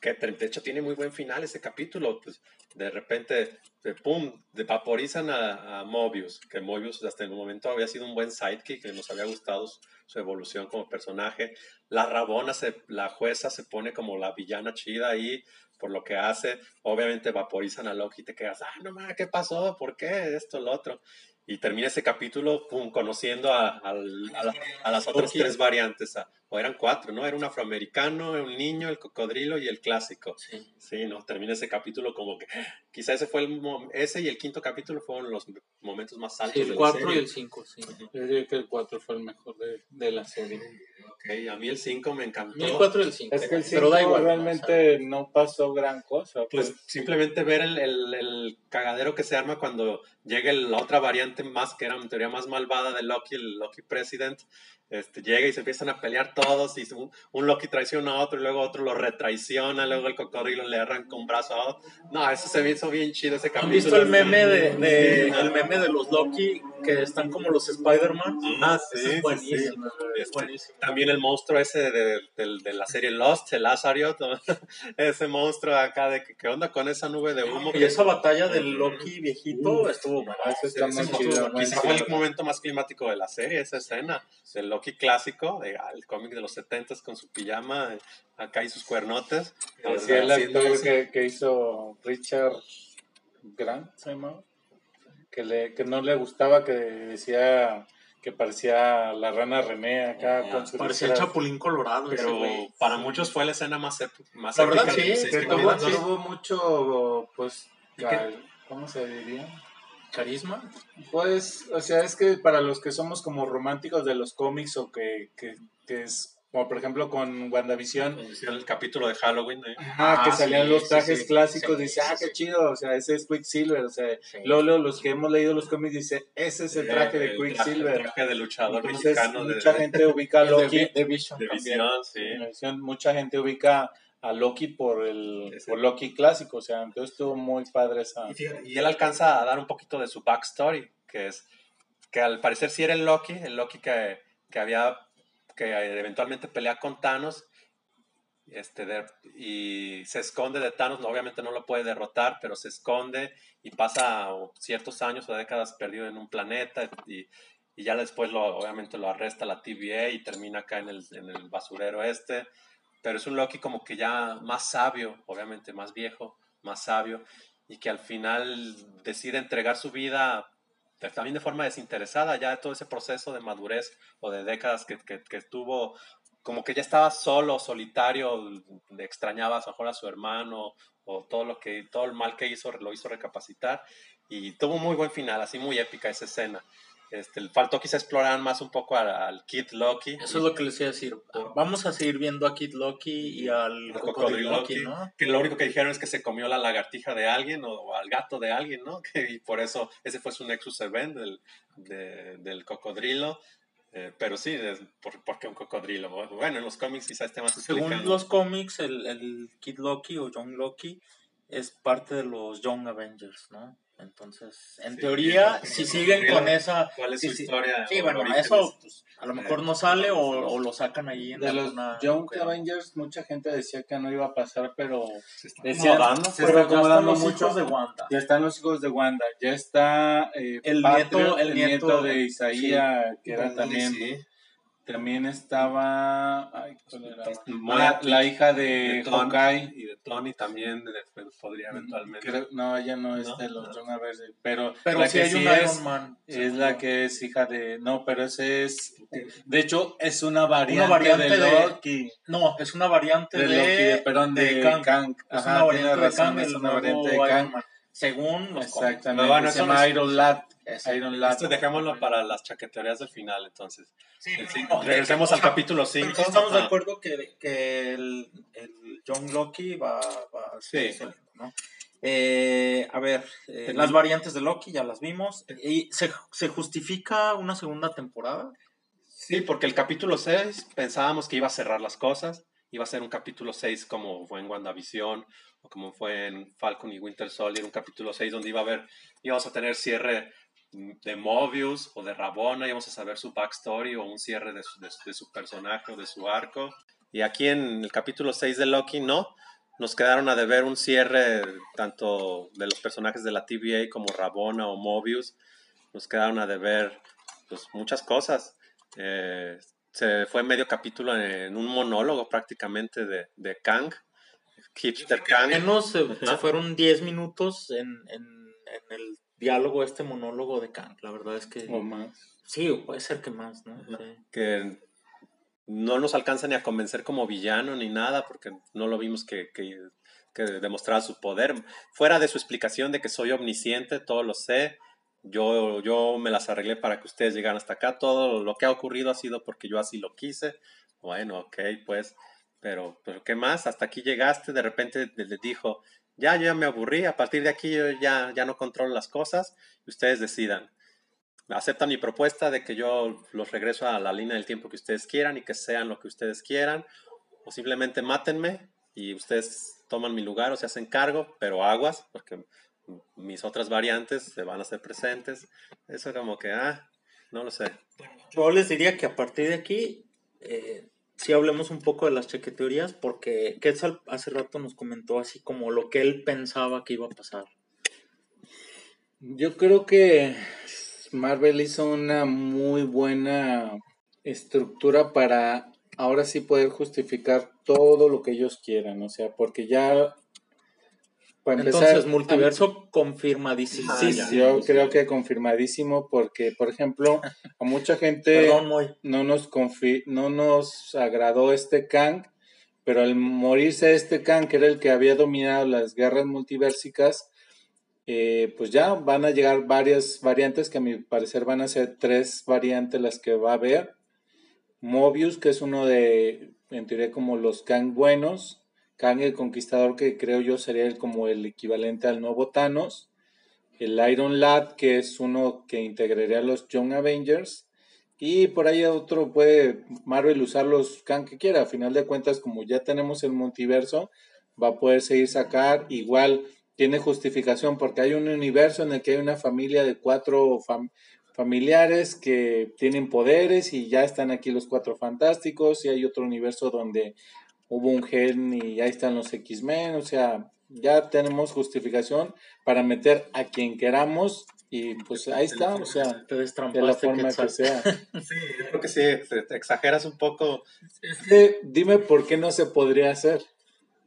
que de hecho tiene muy buen final ese capítulo, pues de repente, de pum, de vaporizan a, a Mobius, que Mobius hasta el momento había sido un buen sidekick, que nos había gustado su, su evolución como personaje. La Rabona, se, la jueza, se pone como la villana chida ahí por lo que hace. Obviamente vaporizan a Loki y te quedas, ah, no mames, ¿qué pasó? ¿Por qué? Esto, lo otro. Y termina ese capítulo, pum, conociendo a, a la- a las otras tres variantes. o eran cuatro, ¿no? Era un afroamericano, un niño, el cocodrilo y el clásico. Sí. Sí, no, termina ese capítulo como que quizá ese fue el ese y el quinto capítulo fueron los momentos más altos Sí, el la 4 y el 5, sí. Yo diría que el 4 fue el mejor de, de la serie. Ok, a mí el 5 me encantó. el 4 y el 5. Es que el pero da 5 igual. ¿no? realmente no pasó gran cosa. Pues Pues, simplemente ver el, el- el cagadero que se arma cuando llega la otra variante más, que era en teoría más malvada de Loki, el Loki President, este, llega y se empiezan a pelear todos y un, un Loki traiciona a otro y luego otro lo retraiciona, luego el cocodrilo le arranca un brazo a otro. No, eso se me hizo bien chido ese ¿Han capítulo. visto el meme de, de- Sí, el meme de los Loki que están como los Spider-Man? Ah, Ese sí, es sí, buenísimo. sí. es buenísimo. También el monstruo ese de, de- de la serie Lost, el Azariot, ¿no? ese monstruo acá de que qué onda con esa nube de humo. Y esa batalla del Loki viejito estuvo buena. ah, está Ese chido. Quizá fue el momento más climático de la serie, esa escena del Loki clásico, de, ah, el cómic de los 70 con su pijama, eh, acá y sus cuernotes. Sí, el actor que, que hizo Richard Grant, se llamaba, que, le, que no le gustaba, que decía que parecía la rana René acá con su Parecía el. Chapulín Colorado. Pero para muchos fue la escena más, más La verdad, épica sí, Que temporadas. tuvo mucho, pues, ¿cómo se diría? Carisma. Pues, o sea, es que para los que somos como románticos de los cómics o que, que, que es, como por ejemplo con WandaVision, El capítulo de Halloween. ¿eh? Ajá, que Ah, salían sí, los trajes sí. clásicos, dice, ah, qué chido, o sea, ese es Quicksilver, o sea, luego los que hemos leído los cómics dice, ese es el traje de Quicksilver. El traje de luchador Entonces, mexicano de, mucha gente ubica a El de Loki, de Vision sí. mucha gente ubica a Loki por el por Loki clásico, o sea, entonces estuvo muy padre esa. Y, fíjate, y él alcanza a dar un poquito de su backstory, que es que al parecer sí era el Loki, el Loki que, que había que eventualmente pelea con Thanos este, de- y se esconde de Thanos, obviamente no lo puede derrotar, pero se esconde y pasa ciertos años o décadas perdido en un planeta y, y ya después lo, obviamente lo arresta la TVA y termina acá en el, en el basurero este, pero es un Loki como que ya más sabio, obviamente más viejo, más sabio, y que al final decide entregar su vida también de forma desinteresada, ya todo ese proceso de madurez o de décadas que, que, que estuvo, como que ya estaba solo, solitario, extrañaba a lo mejor a su hermano, o todo lo que, todo el mal que hizo, lo hizo recapacitar, y tuvo un muy buen final, así muy épica esa escena. Este, faltó quizá explorar más un poco al, al Kid Loki. Eso es lo que les iba a decir. Vamos a seguir viendo a Kid Loki y al Cocodrilo Loki, ¿no? que lo único que dijeron es que se comió la lagartija de alguien o, o al gato de alguien, ¿no? Que- y por eso ese fue su Nexus Event del, de- del cocodrilo. Eh, pero sí, es por, porque un cocodrilo. Bueno, en los cómics quizás esté más Según los cómics, el, el Kid Loki o Young Loki es parte de los Young Avengers, ¿no? Entonces, en Sí, teoría, sí, si sí, siguen sí, con esa... ¿Cuál es sí, su sí. historia? Sí, bueno, eso pues, a lo mejor no sale o, Sí. o lo sacan ahí en De los alguna... Young cueva. Avengers, mucha gente decía que no iba a pasar, pero Se está decían- acomodando. se Pero está ya están acomodando los mucho. hijos de Wanda. Ya están los hijos de Wanda, ya está eh, El Patriot, nieto- el nieto de de- Isaías, que era también, sí. También estaba ay, ¿cuál era? Muy Ah, actriz la hija de, de Tony. Hawkeye. Y de Tony también de- podría eventualmente. Creo- no, ella no es ¿No? de los No. Young Avengers, pero, Pero la sí que hay sí un es, Iron Man. es la que es hija de, no, pero ese es, de hecho es una variante, variante de de- Loki. No, es una variante De de, Loki, de- perdón, de Kang. Es Ajá, una tiene variante de razón, Kang, es una variante de Iron Kang. Man. Según los. Exactamente, Bueno, se llama es- Iron Lad. Eso. Iron Lad. Esto dejémoslo para las chaqueterías del final, entonces. Sí, no, regresemos al capítulo pero 5. sí estamos de acuerdo que, que el, el John Loki va, va a Sí. saliendo, ¿no? Eh, a ver, eh, las variantes de Loki ya las vimos. ¿Y se, se justifica una segunda temporada? Sí, porque el capítulo 6 pensábamos que iba a cerrar las cosas. Iba a ser un capítulo 6 como fue en WandaVision o como fue en Falcon y Winter Soldier, un capítulo 6 donde iba a haber, íbamos a tener cierre de Mobius o de Rabona, íbamos a saber su backstory o un cierre de su, de de su personaje o de su arco. Y aquí en el capítulo 6 de Loki, no. Nos quedaron a deber un cierre tanto de los personajes de la TVA como Rabona o Mobius. Nos quedaron a deber pues, muchas cosas. Eh, se fue medio capítulo en un monólogo prácticamente de, de Kang, Hipster Kang. Menos se, se Ajá. fueron 10 minutos en, en, en el diálogo, este monólogo de Kang. La verdad es que O más. sí, puede ser que más, ¿no? Sí. que no nos alcanza ni a convencer como villano ni nada, porque no lo vimos que, que, que demostrara su poder. Fuera de su explicación de que soy omnisciente, todo lo sé, yo, yo me las arreglé para que ustedes llegaran hasta acá, todo lo que ha ocurrido ha sido porque yo así lo quise. Bueno, ok, pues, pero, pero ¿qué más? Hasta aquí llegaste, de repente les dijo, ya, yo ya me aburrí, a partir de aquí yo ya, ya no controlo las cosas, ustedes decidan aceptan mi propuesta de que yo los regreso a la línea del tiempo que ustedes quieran y que sean lo que ustedes quieran, o simplemente mátenme y ustedes toman mi lugar o se hacen cargo, pero aguas, porque mis otras variantes se van a hacer presentes. Eso como que, ah, no lo sé. Yo les diría que a partir de aquí, eh, sí hablemos un poco de las chaqueteorías, porque Quetzal hace rato nos comentó así como lo que él pensaba que iba a pasar. Yo creo que Marvel hizo una muy buena estructura para ahora sí poder justificar todo lo que ellos quieran, o sea, porque ya para empezar, Entonces, multiverso confirmadísimo. Sí, ya. yo creo que confirmadísimo porque, por ejemplo, a mucha gente Perdón, no nos confi- no nos agradó este Kang, pero al morirse este Kang, que era el que había dominado las guerras multiversicas, eh, pues ya van a llegar varias variantes que a mi parecer van a ser tres variantes las que va a haber. Mobius, que es uno de, en teoría, como los Kang buenos. Kang el Conquistador, que creo yo sería el, como el equivalente al nuevo Thanos. El Iron Lad, que es uno que integraría a los Young Avengers. Y por ahí otro puede Marvel usar los Kang que quiera. A final de cuentas, como ya tenemos el multiverso, va a poder seguir sacar. Igual tiene justificación porque hay un universo en el que hay una familia de cuatro, fam- familiares que tienen poderes y ya están aquí los cuatro fantásticos y hay otro universo donde hubo un gen y ya están los X-Men, o sea, ya tenemos justificación para meter a quien queramos y pues ahí está, o sea, Te de la forma que sea. Sí, yo creo que sí, te, exageras un poco. Es que dime por qué no se podría hacer.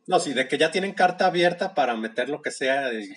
No, sí, de que ya tienen carta abierta para meter lo que sea, y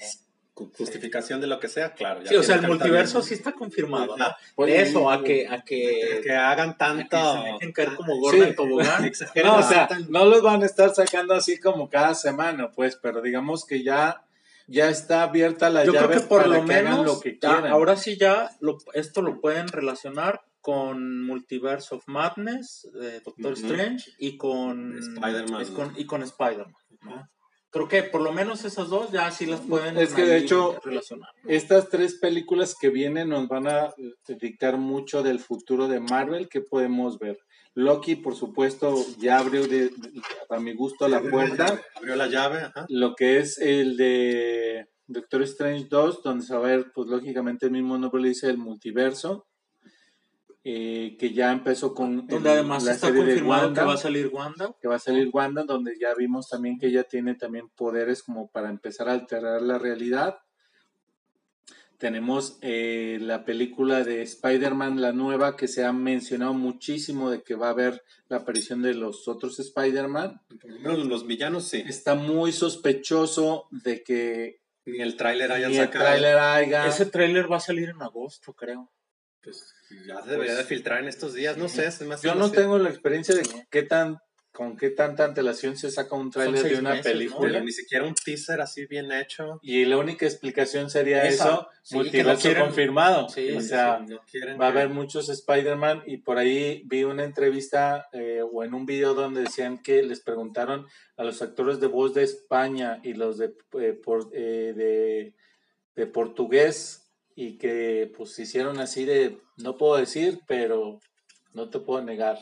justificación de lo que sea, claro. ya Sí, o sea, el multiverso sí está confirmado, ¿no? De eso a que, a Que, que, hagan a que tanto. se dejen caer como gorda Sí. en tobogán. Exageren No, o sea, no los van a estar sacando así como cada semana, pues, pero digamos que ya, ya está abierta la Yo llave creo que por para lo que hagan menos, lo que ya, quieran. ahora sí ya, lo- esto lo pueden relacionar con Multiverse of Madness, de Doctor Ujú. Strange, y con Spider-Man. ¿no? Creo que por lo menos esas dos ya sí las pueden Es que de hecho, relacionar. Estas tres películas que vienen nos van a eh, dictar mucho del futuro de Marvel que podemos ver. Loki, por supuesto, ya abrió de- de- a mi gusto la puerta. Abrió la llave, ajá. Lo que es el de Doctor Strange 2, donde se va a ver, pues lógicamente el mismo nombre le dice el multiverso, eh, que ya empezó con Donde el- además la está serie de confirmado Wanda, que va a salir Wanda. que va a salir Wanda, donde ya vimos también que ella tiene también poderes como para empezar a alterar la realidad. Tenemos eh, la película de Spider-Man, la nueva, que se ha mencionado muchísimo de que va a haber la aparición de los otros Spider-Man. Por lo menos los villanos sí. Está muy sospechoso de que Ni el tráiler hayan ni el sacado. tráiler haya... Ese tráiler va a salir en agosto, creo. Pues ya se debería de filtrar en estos días, no sé. Yo no tengo la experiencia de qué tan, con qué tanta antelación se saca un tráiler de una película. Ni siquiera un teaser así bien hecho. Y la única explicación sería Esa, eso, sí, multiverso confirmado. Sí, o sí, sea, no va a haber muchos Spider-Man y por ahí vi una entrevista eh, o en un video donde decían que les preguntaron a los actores de voz de España y los de, eh, por- eh, de, de portugués y que pues hicieron así de, no puedo decir, pero no te puedo negar.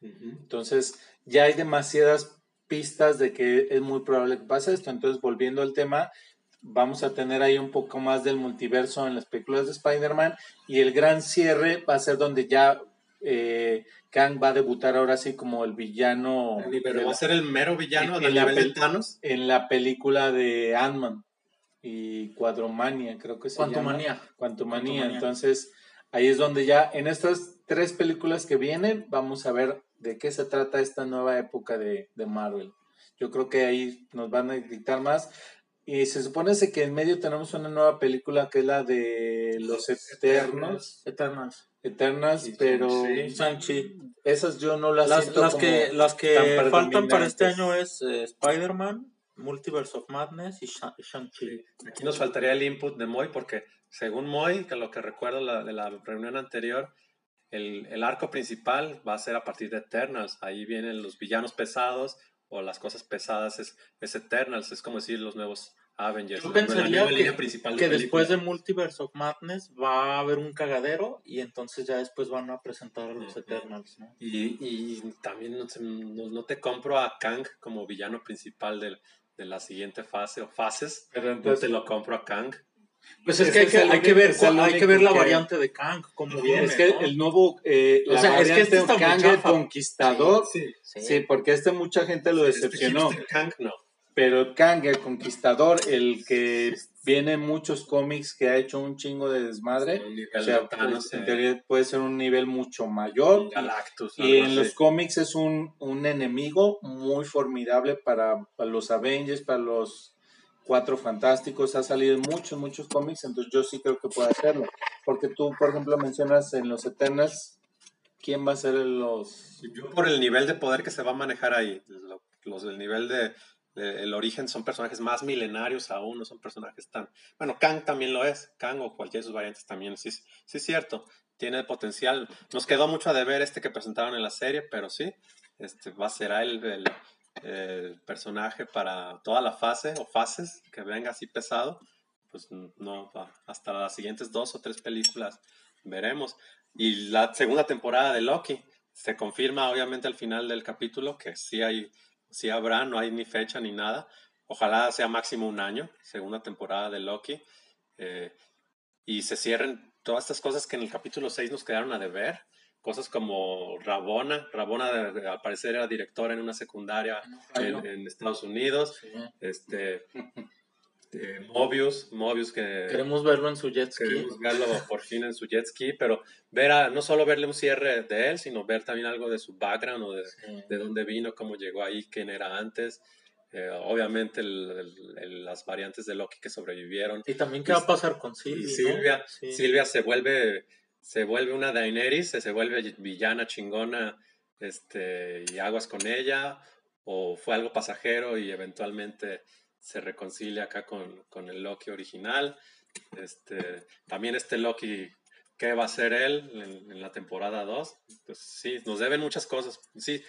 Entonces, ya hay demasiadas pistas de que es muy probable que pase esto. Entonces, volviendo al tema, vamos a tener ahí un poco más del multiverso en las películas de Spider-Man y el gran cierre va a ser donde ya eh, Kang va a debutar ahora sí como el villano Pero va a ser el mero villano En la de pel- Thanos. en la película de Ant-Man y Cuadromania, creo que se llama. Quantumania. Quantumania. Quantumania. Entonces, ahí es donde ya en estas tres películas que vienen, vamos a ver de qué se trata esta nueva época de, de Marvel. Yo creo que ahí nos van a dictar más. Y se supone que en medio tenemos una nueva película que es la de los Eternos, Eternals. Eternals, Y pero Shang-Chi. Shang-Chi. esas yo no las, Las, las que, las que tan faltan para este año es eh, Spider-Man, Multiverse of Madness y Sha- Shang-Chi. Aquí nos faltaría el input de Moy porque según Moy, que lo que recuerdo la- de la reunión anterior, el, el arco principal va a ser a partir de Eternals. Ahí vienen los villanos pesados o las cosas pesadas es, es Eternals. Es como decir los nuevos Avengers. Yo pensaría que, línea principal de que después de. Multiverse of Madness va a haber un cagadero y entonces ya después van a presentar a los. Eternals. ¿no? Y, y también no- no te compro a Kang como villano principal del- de la siguiente fase o fases. Pero No entonces, te lo compro a Kang. Pues es que hay es que, hay que ver, es hay que ver la que- variante de Kang, cómo viene. es que ¿no? el nuevo, eh, O la sea, es que variante este muy Kang el. Conquistador, Sí, Sí. Sí, porque este mucha gente lo Este decepcionó. hipster Kang no. Pero Kang, el conquistador, el que viene en muchos cómics que ha hecho un chingo de desmadre, o sea, pues, en teoría puede ser un nivel mucho mayor. Galactus. Y en los cómics es un, un enemigo muy formidable para, para los Avengers, para los Cuatro Fantásticos. Ha salido en muchos, muchos cómics, entonces yo sí creo que puede hacerlo. Porque tú, por ejemplo, mencionas en los Eternals, ¿quién va a ser los... Yo por el nivel de poder que se va a manejar ahí, lo- los del nivel de- el origen son personajes más milenarios aún, no son personajes tan... Bueno, Kang también lo es, Kang o cualquiera de sus variantes también, sí, sí es cierto, tiene potencial. Nos quedó mucho a deber este que presentaron en la serie, pero sí, este va será el, el, el personaje para toda la fase o fases que venga así pesado, pues no, va- hasta las siguientes dos o tres películas veremos. Y la segunda temporada de Loki se confirma obviamente al final del capítulo que sí hay, sí habrá, no hay ni fecha ni nada. Ojalá sea máximo un año, segunda temporada de Loki. eh, y se cierren todas estas cosas que en el capítulo 6 nos quedaron a deber. Cosas como Rabona. Rabona, al parecer, era directora en una secundaria en, en Estados Unidos. Sí. Este, eh, Mobius, Mobius que Queremos verlo en su jet ski. queremos verlo por fin en su jet ski, pero ver a, no solo verle un cierre de él, sino ver también algo de su background o de, Sí. de dónde vino, cómo llegó ahí, quién era antes. Eh, obviamente el- el- las variantes de Loki que sobrevivieron. Y también qué va a pasar con Y Sylvie. Silvia, ¿no? Sí. Silvia se vuelve, se vuelve una Daenerys, se vuelve villana chingona, este, y aguas con ella, o fue algo pasajero y eventualmente se reconcilia acá con, con el Loki original. Este, también este Loki, ¿qué va a hacer él en, la temporada 2? Pues sí, nos deben muchas cosas. Sí,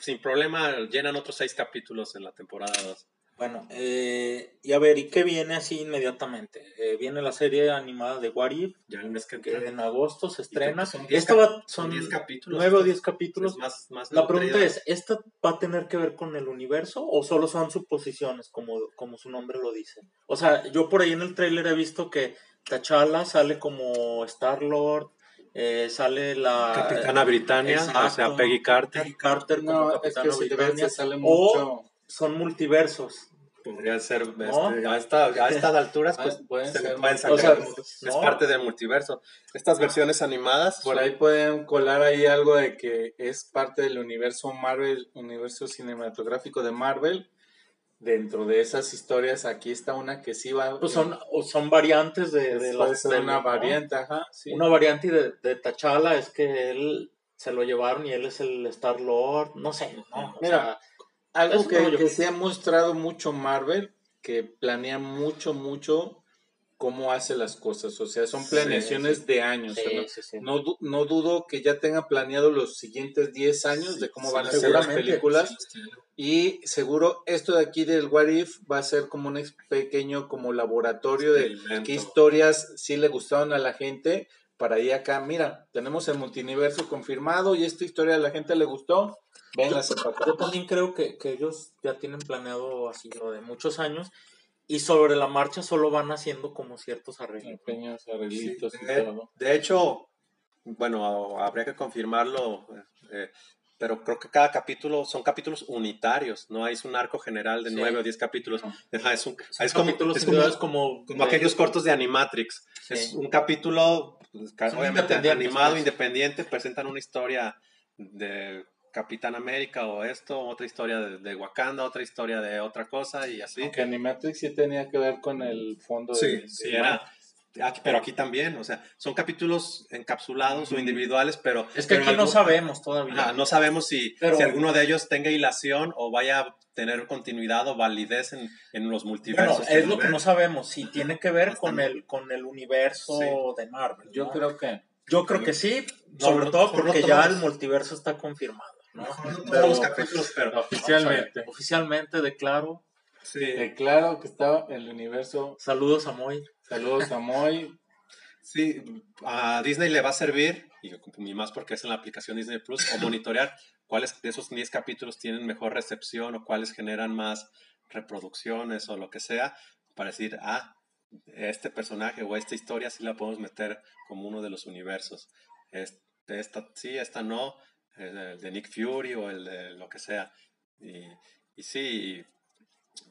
sin problema llenan otros seis capítulos en la temporada 2. Bueno, eh, y a ver, ¿y qué viene así inmediatamente? Eh, viene la serie animada de What If, Ya el mes que que en agosto se estrena. son diez Esta va, son son 10 capítulos. nueve o Esto 10 capítulos. es más, más La pregunta es, ¿esta va a tener que ver con el universo o solo son suposiciones, como, como su nombre lo dice? O sea, yo por ahí en el tráiler he visto que T'Challa sale como Star-Lord, eh, sale la... Capitana Britannia, o sea. Peggy Carter. Peggy Carter como No, es Capitana que te ves, Britannia, sale o mucho. son multiversos. Podría ser, ¿No? este, a, esta- a estas alturas, Ah, pues pueden se ser pueden sacar O sea, es ¿no? parte del multiverso. Estas versiones animadas, Por son- ahí pueden colar ahí algo de que es parte del universo Marvel, universo cinematográfico de Marvel. Dentro de esas historias, aquí está una que sí va. Pues son, o son variantes de, de las- de- una ¿no? variante, ajá. sí. Una variante de, de T'Challa es que él se lo llevaron y él es el Star Lord, no sé, ¿no? O Mira, sea, Algo que, que se ha mostrado mucho Marvel, que planea mucho, mucho cómo hace las cosas. O sea, son Sí, planeaciones de años. sí, ¿no? No, no dudo que ya tenga planeado los siguientes 10 años de cómo van a ser las películas. Y seguro esto de aquí del What If va a ser como un pequeño como laboratorio de qué historias sí le gustaron a la gente para ir acá. Mira, tenemos el multiverso confirmado y esta historia a la gente le gustó. Acá. Yo también creo que, que ellos ya tienen planeado así lo de muchos años y sobre la marcha solo van haciendo como ciertos arreglos. pequeños arreglitos y de, todo. de hecho, bueno, habría que confirmarlo, eh, pero creo que cada capítulo son capítulos unitarios, no hay un arco general de Sí. nueve o diez capítulos. Ajá, es un- Son es como, es como- como, como aquellos cortos de Animatrix. Sí. Es un capítulo, pues, obviamente animado, pues. independiente, presentan una historia de Capitán América o esto, otra historia de, de Wakanda, otra historia de otra cosa y así. Aunque Animatrix sí tenía que ver con el fondo Sí, de, sí, de era. Aquí- pero aquí también, o sea, son capítulos encapsulados o individuales, pero. Es que pero aquí no sabemos todavía. Ajá, no sabemos si, Pero- si alguno de ellos tenga hilación o vaya a tener continuidad o validez en, en los Bueno, multiversos. es lo que no sabemos, si tiene que ver con el, con el universo Sí. de Marvel. Yo creo que Yo creo que sí, No, sobre no, todo porque ya el multiverso está confirmado. ¿no? Todos los capítulos, pero. oficialmente. Oficialmente declaro. Sí. Declaro que estaba el universo. Saludos a Moy. Saludos a Moy. Sí, a Disney le va a servir, y más porque es en la aplicación Disney Plus, o monitorear cuáles de esos 10 capítulos tienen mejor recepción o cuáles generan más reproducciones o lo que sea, para decir, ah, este personaje o esta historia sí la podemos meter como uno de los universos. Este, esta sí, esta no, el, de Nick Fury o el de lo que sea. Y sí,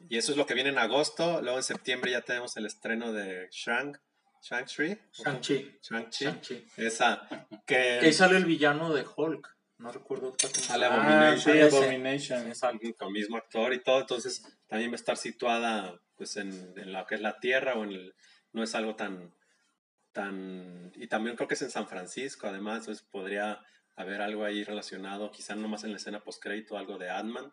y, eso es lo que viene en agosto. Luego en septiembre ya tenemos el estreno de Shang, Shang-Chi. Shang-Chi. Shang-Chi. Shang-Chi. Esa Que ahí que sale el villano de Hulk. No recuerdo ahorita cómo se Sale llama. Ah, Abomination. sí. Abomination. Exacto. con el mismo actor y todo, entonces también va a estar situada pues en, en lo que es la Tierra o en el, no es algo tan tan y también creo que es en San Francisco además, entonces podría haber algo ahí relacionado, quizá nomás en la escena post crédito algo de Ant-Man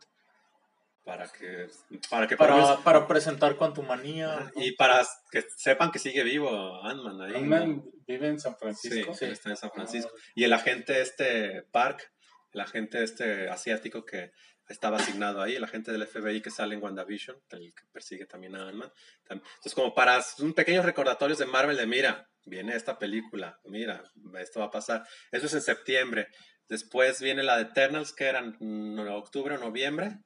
para que para que Para, para presentar Quantumania. y para que sepan que sigue vivo Ant-Man ahí. Ant-Man vive en San Francisco. sí, está en San Francisco. Y el agente este Park, el agente este asiático que estaba asignado ahí, el agente del FBI que sale en WandaVision, el que persigue también a Ant-Man. Entonces, como para un pequeños recordatorios de Marvel de, mira, viene esta película, mira, esto va a pasar. Eso es en septiembre. Después viene la de Eternals, que era en octubre o noviembre,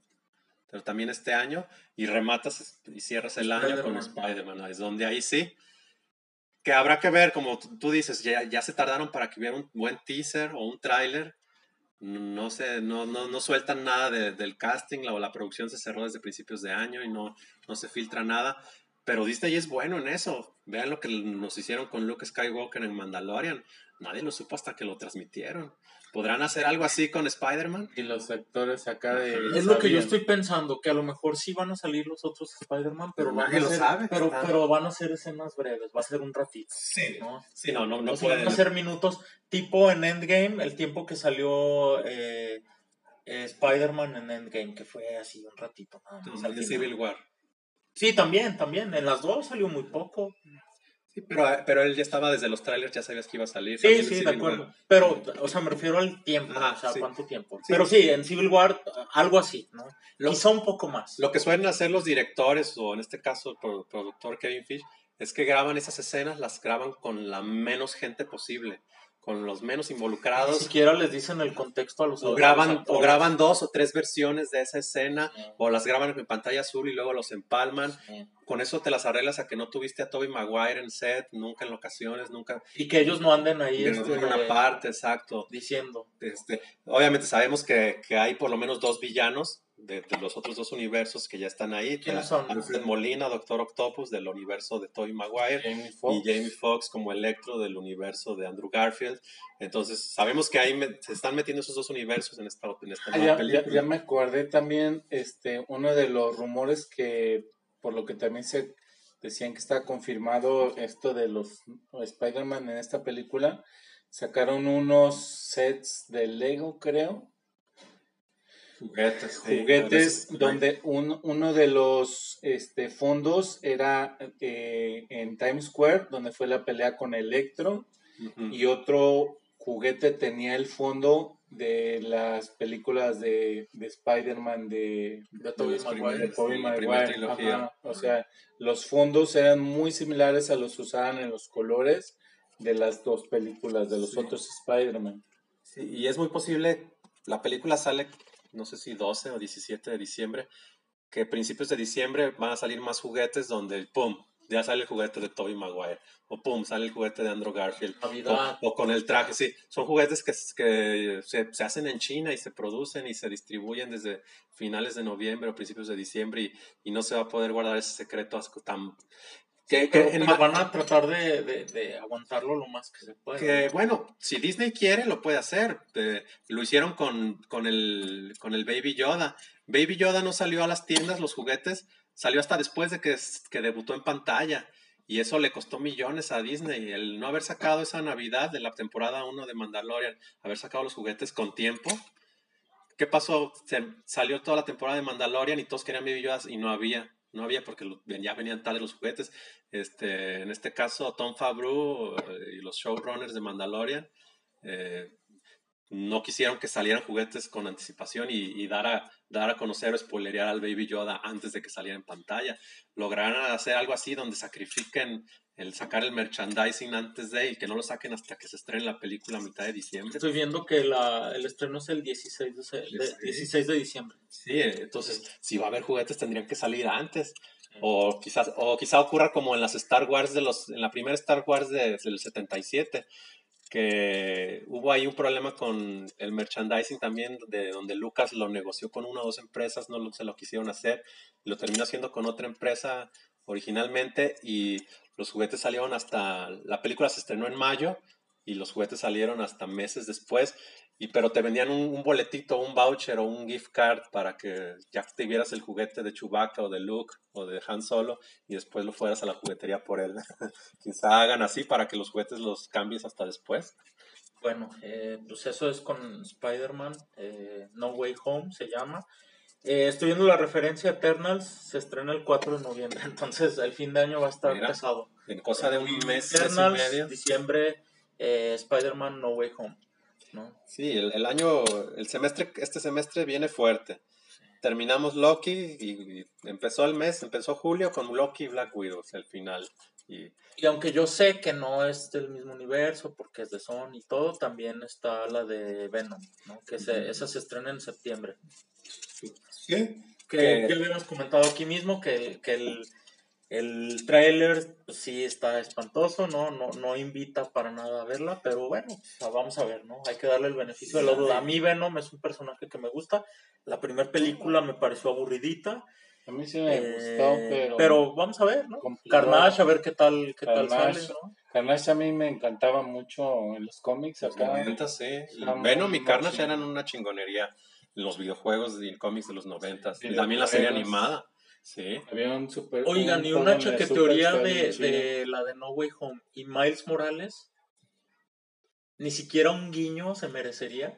pero también este año, y rematas y cierras el año con Spider-Man. Es donde ahí sí que habrá que ver, como tú dices, ya, ya se tardaron para que hubiera un buen teaser o un tráiler. No sé, no, no, no sueltan nada de- del casting, la, la producción se cerró desde principios de año y no, no se filtra nada. Pero Disney es bueno en eso. Vean lo que nos hicieron con Luke Skywalker en Mandalorian. Nadie lo supo hasta que lo transmitieron. ¿Podrán hacer algo así con Spider-Man? Y los actores acá de... Es lo que yo estoy pensando, que a lo mejor sí van a salir los otros Spider-Man, pero, Pero van nadie a lo ser- sabe, pero, pero van a ser escenas breves, va a ser un ratito. Sí. ¿no? Sí, no, no, no O sea, van a ser minutos, tipo en Endgame, el tiempo que salió eh, eh, Spider-Man en Endgame, que fue así un ratito nada más. Civil War. Sí, también, también. En las dos salió muy poco. Sí, pero, pero él ya estaba desde los trailers, ya sabías que iba a salir. Sí, también sí, de War. acuerdo. Pero, o sea, me refiero al tiempo, Ajá, o sea, sí. cuánto tiempo. Sí. Pero sí, en Civil War, algo así, ¿no? Lo- Quizá un poco más. Lo que suelen hacer los directores, o en este caso el pro- productor Kevin Fish, es que graban esas escenas, las graban con la menos gente posible, con los menos Ni involucrados. siquiera les dicen el contexto a los O graban, o graban dos o tres versiones de esa escena, Sí. o las graban en pantalla azul y luego los empalman. Sí. Con eso te las arreglas a que no tuviste a Toby Maguire en set, nunca en locaciones, nunca Y que ellos no anden ahí en este, una parte, exacto. diciendo. Este, obviamente sabemos que, que hay por lo menos dos villanos de, de los otros dos universos que ya están ahí. ¿Quiénes son? Alfred Molina, Doctor Octopus del universo de Tobey Maguire Jamie y Jamie Foxx como Electro del universo de Andrew Garfield. Entonces sabemos que ahí me- se están metiendo esos dos universos en esta, en esta Ah, nueva ya, ya- película. ya me acordé también, este, uno de los rumores que, por lo que también se decían que está confirmado esto de los Spider-Man en esta película, sacaron unos sets de Lego, creo, Juguetes. sí, juguetes donde un- uno de los este, fondos era eh, en Times Square, donde fue la pelea con Electro, y otro juguete tenía el fondo de las películas de, de Spider-Man de, De Tobey Maguire. O sea, los fondos eran muy similares a los que usaban en los colores de las dos películas de los Sí. otros Spider-Man. Sí, y es muy posible, la película sale, no sé si 12 o 17 de diciembre, que principios de diciembre van a salir más juguetes donde, ¡pum!, ya sale el juguete de Tobey Maguire, o ¡pum!, sale el juguete de Andrew Garfield, o, o con el traje, sí, son juguetes que, que se, se hacen en China y se producen y se distribuyen desde finales de noviembre o principios de diciembre y, y no se va a poder guardar ese secreto tan... Que, que Pero, en pero ma- van a tratar de, de- de aguantarlo lo más que se pueda. que bueno, si Disney quiere, lo puede hacer. Eh, lo hicieron con, con, el, con el Baby Yoda. Baby Yoda no salió a las tiendas, los juguetes, salió hasta después de que, que debutó en pantalla. Y eso le costó millones a Disney. El no haber sacado esa Navidad de la temporada 1 de Mandalorian, haber sacado los juguetes con tiempo. ¿Qué pasó? Se, salió toda la temporada de Mandalorian y todos querían Baby Yoda y no había. No había porque ya venían tarde los juguetes. Este, en este caso, Tom Favreau eh, y los showrunners de Mandalorian eh, no quisieron que salieran juguetes con anticipación y, y dar, a, dar a conocer o spoilerear al Baby Yoda antes de que saliera en pantalla. Lograron hacer algo así donde sacrifiquen el sacar el merchandising antes de y que no lo saquen hasta que se estrene la película a mitad de diciembre. Estoy viendo que la, el estreno es el 16 de, de- Sí. 16 de diciembre. Sí, entonces si va a haber juguetes tendrían que salir antes. O quizás, o quizá ocurra como en las Star Wars de los, en la primera Star Wars de- del 77, que hubo ahí un problema con el merchandising también, de donde Lucas lo negoció con una o dos empresas, no se lo quisieron hacer, lo terminó haciendo con otra empresa originalmente y los juguetes salieron hasta, la película se estrenó en mayo y los juguetes salieron hasta meses después, y, pero te vendían un, boletito, un voucher o un gift card para que ya te vieras el juguete de Chewbacca o de Luke o de Han Solo y después lo fueras a la juguetería por él. Quizá hagan así para que los juguetes los cambies hasta después. Bueno, eh, pues eso es con Spider-Man, eh, No Way Home se llama. Eh, estoy viendo la referencia Eternals, se estrena el 4 de noviembre, entonces el fin de año va a estar Mira. pesado. En cosa de un mes, mes y Eternals, medio. diciembre, eh, Spider-Man No Way Home. ¿no? Sí, el, el año, el semestre, este semestre viene fuerte. Terminamos Loki y, y empezó el mes, empezó julio con Loki y Black Widow, el final. Y Y aunque yo sé que no es del mismo universo, porque es de Sony y todo, también está la de Venom, ¿no? que se, esa se estrena en septiembre. Que Que- ya habíamos comentado aquí mismo que, que el, El tráiler pues, sí está espantoso, ¿no? ¿no? No invita para nada a verla, pero bueno, o sea, vamos a ver, ¿no? Hay que darle el beneficio de la duda. A mí Venom es un personaje que me gusta. La primera película me pareció aburridita. A mí sí me eh, gustó, pero... vamos a ver, ¿no? Complicado. Carnage, a ver qué tal, qué tal Carnage. sale, ¿no? Carnage a mí me encantaba mucho en los cómics Los acá. 90, sí. Venom y Carnage eran una chingonería. Los videojuegos y cómics de los 90. Y Y los también la serie animada. Sí. Había un super... Oigan, un y una juego de de la de No Way Home y Miles Morales. Ni siquiera un guiño se merecería.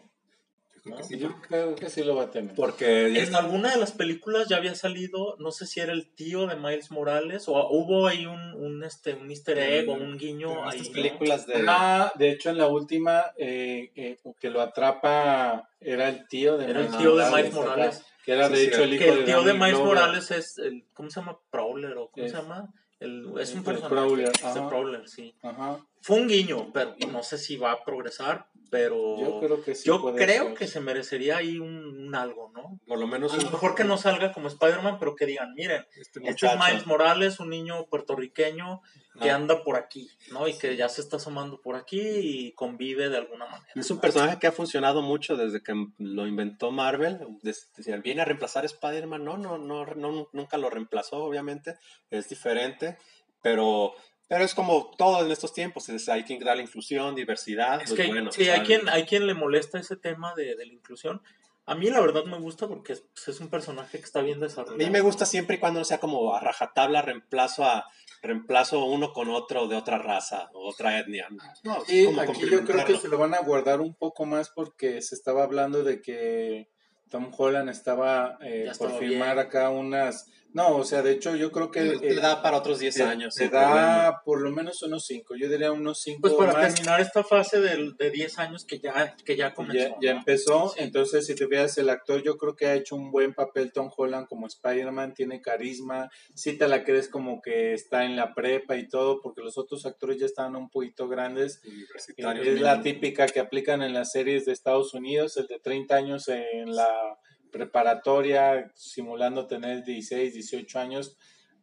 ¿No? Yo creo que sí lo va a tener. Porque En alguna de las películas ya había salido, no sé si era el tío de Miles Morales o hubo ahí un, un, este, un easter egg o un guiño ahí. estas ¿no? películas de... Ah, de hecho en la última eh, eh, que lo atrapa era el tío de Era el Miles tío de Morales, Miles Morales. acá, que era Sí, de sí, hecho el hijo Que el tío de Miles Glover. Morales es el, ¿cómo se llama? Prowler o ¿cómo Es- se llama? El, es un el personaje. Prowler, es ajá. Prowler, sí. Ajá. Fue un guiño, pero no sé si va a progresar, pero Yo creo que sí yo puede creo ser. que se merecería ahí un, un algo, ¿no? Por lo menos A lo mejor que no salga como Spider-Man, pero que digan, miren, este este es. Miles Morales, un niño puertorriqueño que Ah. anda por aquí, ¿no? Y que ya se está asomando por aquí y convive de alguna manera. Es un personaje que ha funcionado mucho desde que lo inventó Marvel. Desde, viene a reemplazar a Spider-Man. No, no, no, no, nunca lo reemplazó, obviamente. Es diferente. Pero, pero es como todo en estos tiempos. Es, hay que darle inclusión, diversidad. Es pues que bueno, sí, hay sale. quien, hay quien le molesta ese tema de, de la inclusión. A mí la verdad me gusta porque es, pues, es un personaje que está bien A desarrollado. mí me gusta siempre y cuando no sea como a rajatabla reemplazo a reemplazo uno con otro de otra raza o otra etnia. No, es Y como aquí yo creo que se lo van a guardar un poco más porque se estaba hablando de que Tom Holland estaba eh, por firmar bien. acá unas... No, o sea, de hecho yo creo que... Le eh, da para otros 10 te- años. Te sin da problema. por lo menos unos 5, yo diría unos 5 Pues para más. terminar esta fase del- de 10 años que ya, que ya comenzó. Ya, empezó, Sí. entonces si te veas el actor, yo creo que ha hecho un buen papel Tom Holland como Spider-Man, tiene carisma, si te la crees como que está en la prepa y todo, porque los otros actores ya están un poquito grandes. Es la típica que aplican en las series de Estados Unidos, el de 30 años en la preparatoria, simulando tener 16, 18 años,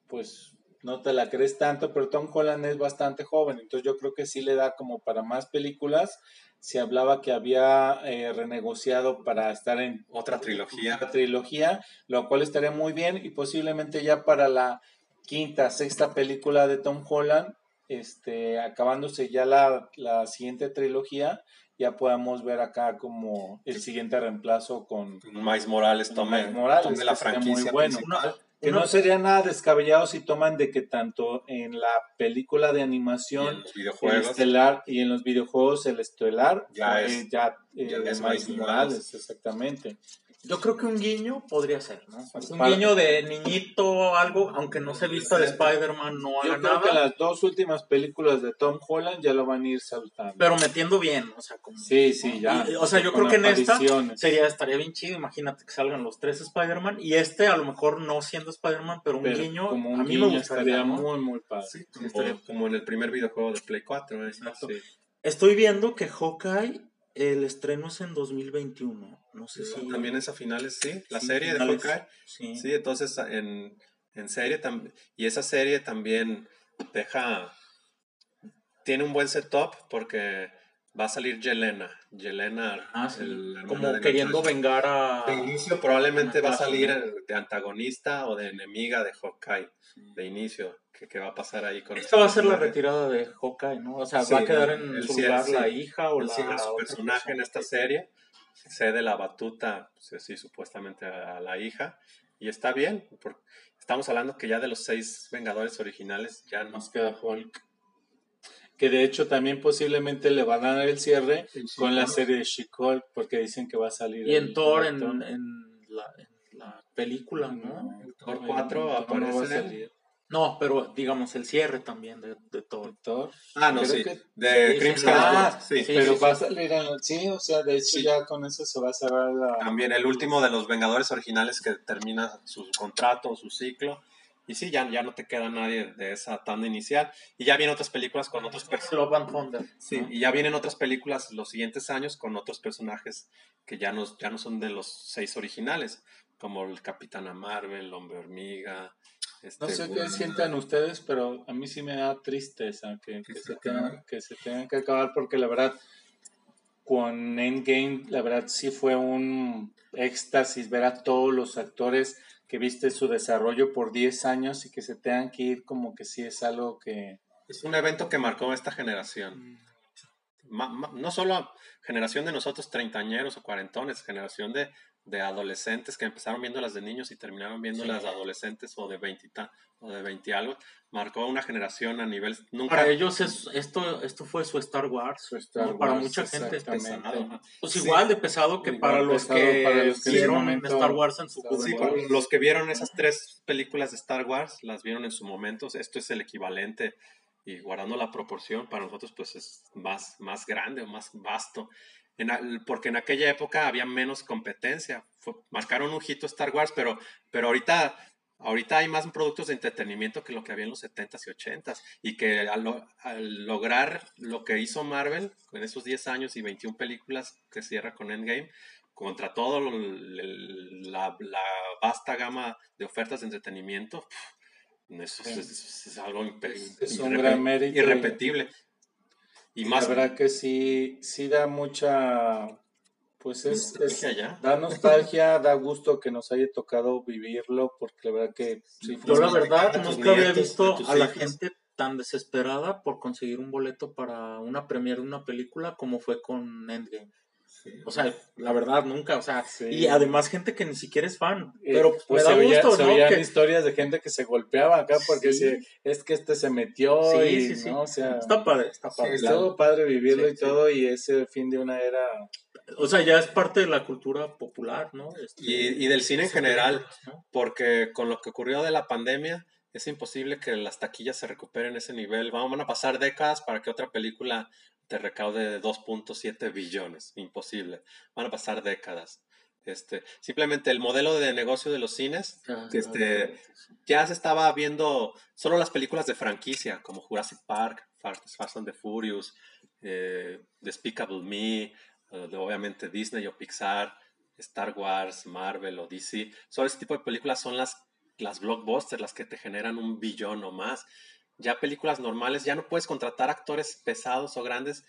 pues no te la crees tanto, pero Tom Holland es bastante joven, entonces yo creo que sí le da como para más películas. Se hablaba que había eh, renegociado para estar en Otra trilogía. otra trilogía, lo cual estaría muy bien y posiblemente ya para la quinta, sexta película de Tom Holland, este, acabándose ya la, la siguiente trilogía, ya podamos ver acá como el siguiente reemplazo con Miles Morales tome, Miles Morales, tome la franquicia muy bueno. que Uno- no sería nada descabellado si toman de que tanto en la película de Y en animación los el estelar y en los videojuegos el estelar Ya fue es- ya, eh, ya es Miles Miles Morales, Morales. exactamente. Yo creo que un guiño podría ser, ¿no? Un Para- guiño de niñito o algo, aunque no se vista de Spider-Man, no Yo haga creo que las dos últimas películas de Tom Holland ya lo van a ir saltando. pero metiendo bien, o sea, como... sí, sí, ya. Y, o sea, yo creo que en esta sería, estaría bien chido, imagínate que salgan los tres Spider-Man y este a lo mejor no siendo Spider-Man, pero un Pero guiño, como un a mí guiño me gustaría, estaría ¿no? muy, muy padre. Sí, como, como en el primer videojuego de Play 4. ¿eh? Exacto. Sí. Estoy viendo que Hawkeye, el estreno es en 2021, no sé si... También es a finales, sí. La Sí, serie finales. de Hawkeye. Sí. Sí, entonces en, en serie también. Y esa serie también deja. Tiene un buen setup porque va a salir Yelena. Yelena. Ah, sí. el Como de queriendo vengar a... De inicio probablemente va a salir de antagonista o de enemiga de Hawkeye. De inicio. ¿Qué, qué va a pasar ahí con Esta va a ser la retirada de Hawkeye, ¿no? O sea, Sí, va a quedar en él su sí- lugar sí. la hija o la su personaje en esta serie, cede la batuta, pues, sí, supuestamente a, a la hija, y está bien, porque estamos hablando que ya de los seis Vengadores originales ya no Nos queda Hulk. Que de hecho también posiblemente le van a dar el cierre con la serie de She-Hulk porque dicen que va a salir. Y en el Thor, en, en la, en la película, ¿no? En Thor en 4 Thor no va a aparece salir. No, pero digamos el cierre también de, de Thor. Thor. Ah, no, Creo sí, que- de sí, Crimson ah, sí. sí. pero va a salir en el- sí, o sea, de hecho Sí. ya con eso se va a cerrar la... También el último de los Vengadores originales que termina su contrato, su ciclo, y sí, ya, ya no te queda nadie de esa tanda inicial, y ya vienen otras películas con otros personajes. Sí, y ya vienen otras películas los siguientes años con otros personajes que ya no, ya no son de los seis originales, como el Capitana Marvel, el Hombre Hormiga, No Este, sé qué sientan ustedes, pero a mí sí me da tristeza que, que se tengan, que se tengan que acabar porque la verdad con Endgame, la verdad sí fue un éxtasis ver a todos los actores que viste su desarrollo por 10 años y que se tengan que ir como que sí es algo que... Es un evento que marcó esta generación. Ma- ma- no solo generación de nosotros treintañeros o cuarentones, generación de, de adolescentes que empezaron viendo las de niños y terminaron viendo Sí. las de adolescentes o de 20 y ta- o de 20 y algo. Marcó una generación a nivel nunca Para ellos es, esto, esto fue su Star Wars. Su Star ¿no? Para Wars, mucha gente es pesado. Pues Sí. igual de pesado que Igual para los, que para los que vieron momento- Star Wars en su Sí, los que vieron esas tres películas de Star Wars las vieron en su momento. Esto es el equivalente y guardando la proporción para nosotros pues es más, más grande o más vasto. En porque en aquella época había menos competencia. Fue- marcaron un hito Star Wars, pero, pero ahorita, ahorita hay más productos de entretenimiento que lo que había en los 70s y 80s. Y que al, al lograr lo que hizo Marvel en esos 10 años y 21 películas que cierra con Endgame, contra el- la, la vasta gama de ofertas de entretenimiento, eso es, es- es algo Es un gran mérito. irrepetible. Y más La verdad que sí, sí da mucha... Pues es, allá. da nostalgia, da gusto que nos haya tocado vivirlo, porque la verdad que sí Yo la un- verdad nunca había nietos, visto a a la gente tan desesperada por conseguir un boleto para una premiere de una película como fue con Endgame. O sea, la verdad, nunca, o sea, Sí. y además gente que ni siquiera es fan, Eh, pero pues me da se, veía- gusto, se ¿no? veían Que- historias de gente que se golpeaba acá porque Sí. se- es que este se metió Sí, y sí, sí. no, o sea, está padre, está padre. estuvo padre vivirlo Sí, y sí. todo y ese fin de una era O sea, ya es parte de la cultura popular, ¿no? Este, Y, y del cine en general, ¿no? porque con lo que ocurrió de la pandemia, es imposible que las taquillas se recuperen ese nivel. Vamos, van a pasar décadas para que otra película te recaude 2.7 billones. Imposible. Van a pasar décadas. Este, simplemente el modelo de negocio de los cines que este, ya se estaba viendo solo las películas de franquicia, como Jurassic Park, Fast, and the Furious, eh, Despicable Me, eh, de- obviamente Disney o Pixar, Star Wars, Marvel o DC. Solo ese tipo de películas son las, las blockbusters, las que te generan un billón o más. Ya películas normales, ya no puedes contratar actores pesados o grandes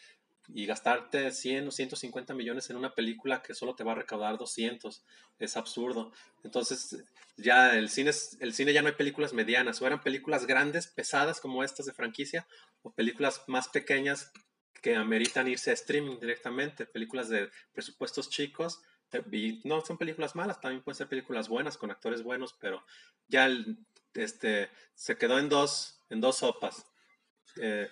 y gastarte 100 o 150 millones en una película que solo te va a recaudar 200. Es absurdo. Entonces, ya el cine, es- el cine ya no hay películas medianas, o eran películas grandes, pesadas como estas de franquicia, o películas más pequeñas que ameritan irse a streaming directamente, películas de presupuestos chicos. eh, no son películas malas, también pueden ser películas buenas, con actores buenos, pero ya este, se quedó en dos, en dos sopas. Eh,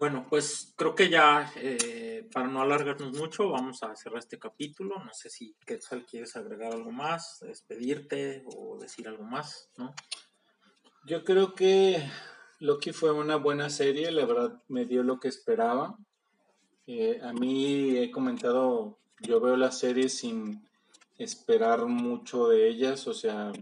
Bueno, pues creo que ya, eh, para no alargarnos mucho, vamos a cerrar este capítulo. No sé si Quetzal quieres agregar algo más, despedirte o decir algo más, ¿no? Yo creo que Loki fue una buena serie, la verdad me dio lo que esperaba. Eh, a mí he comentado, yo veo las series sin esperar mucho de ellas, o sea,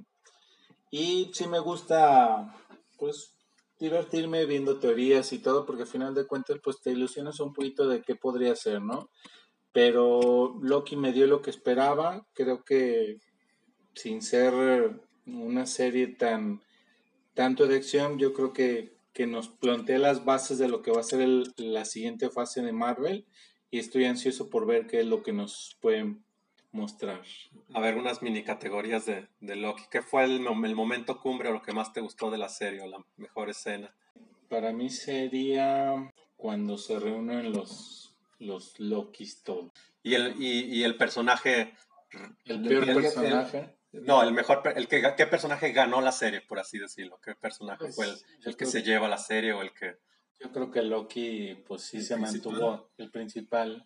y sí me gusta, pues, divertirme viendo teorías y todo, porque al final de cuentas, pues te ilusionas un poquito de qué podría ser, ¿no? Pero Loki me dio lo que esperaba, creo que sin ser una serie tan tanto de acción, yo creo que, que nos plantea las bases de lo que va a ser el- la siguiente fase de Marvel y estoy ansioso por ver qué es lo que nos pueden mostrar. a ver, unas mini categorías de, de Loki. ¿Qué fue el, el momento cumbre o lo que más te gustó de la serie o la mejor escena? Para mí sería cuando se reúnen los, los Lokis todos. Y el, y, y el personaje. El peor el- personaje. No, el mejor, el que, ¿qué personaje ganó la serie, por así decirlo? ¿Qué personaje Pues, fue el, que se que- lleva la serie o el que... Yo creo que Loki, pues sí se principal. mantuvo el principal.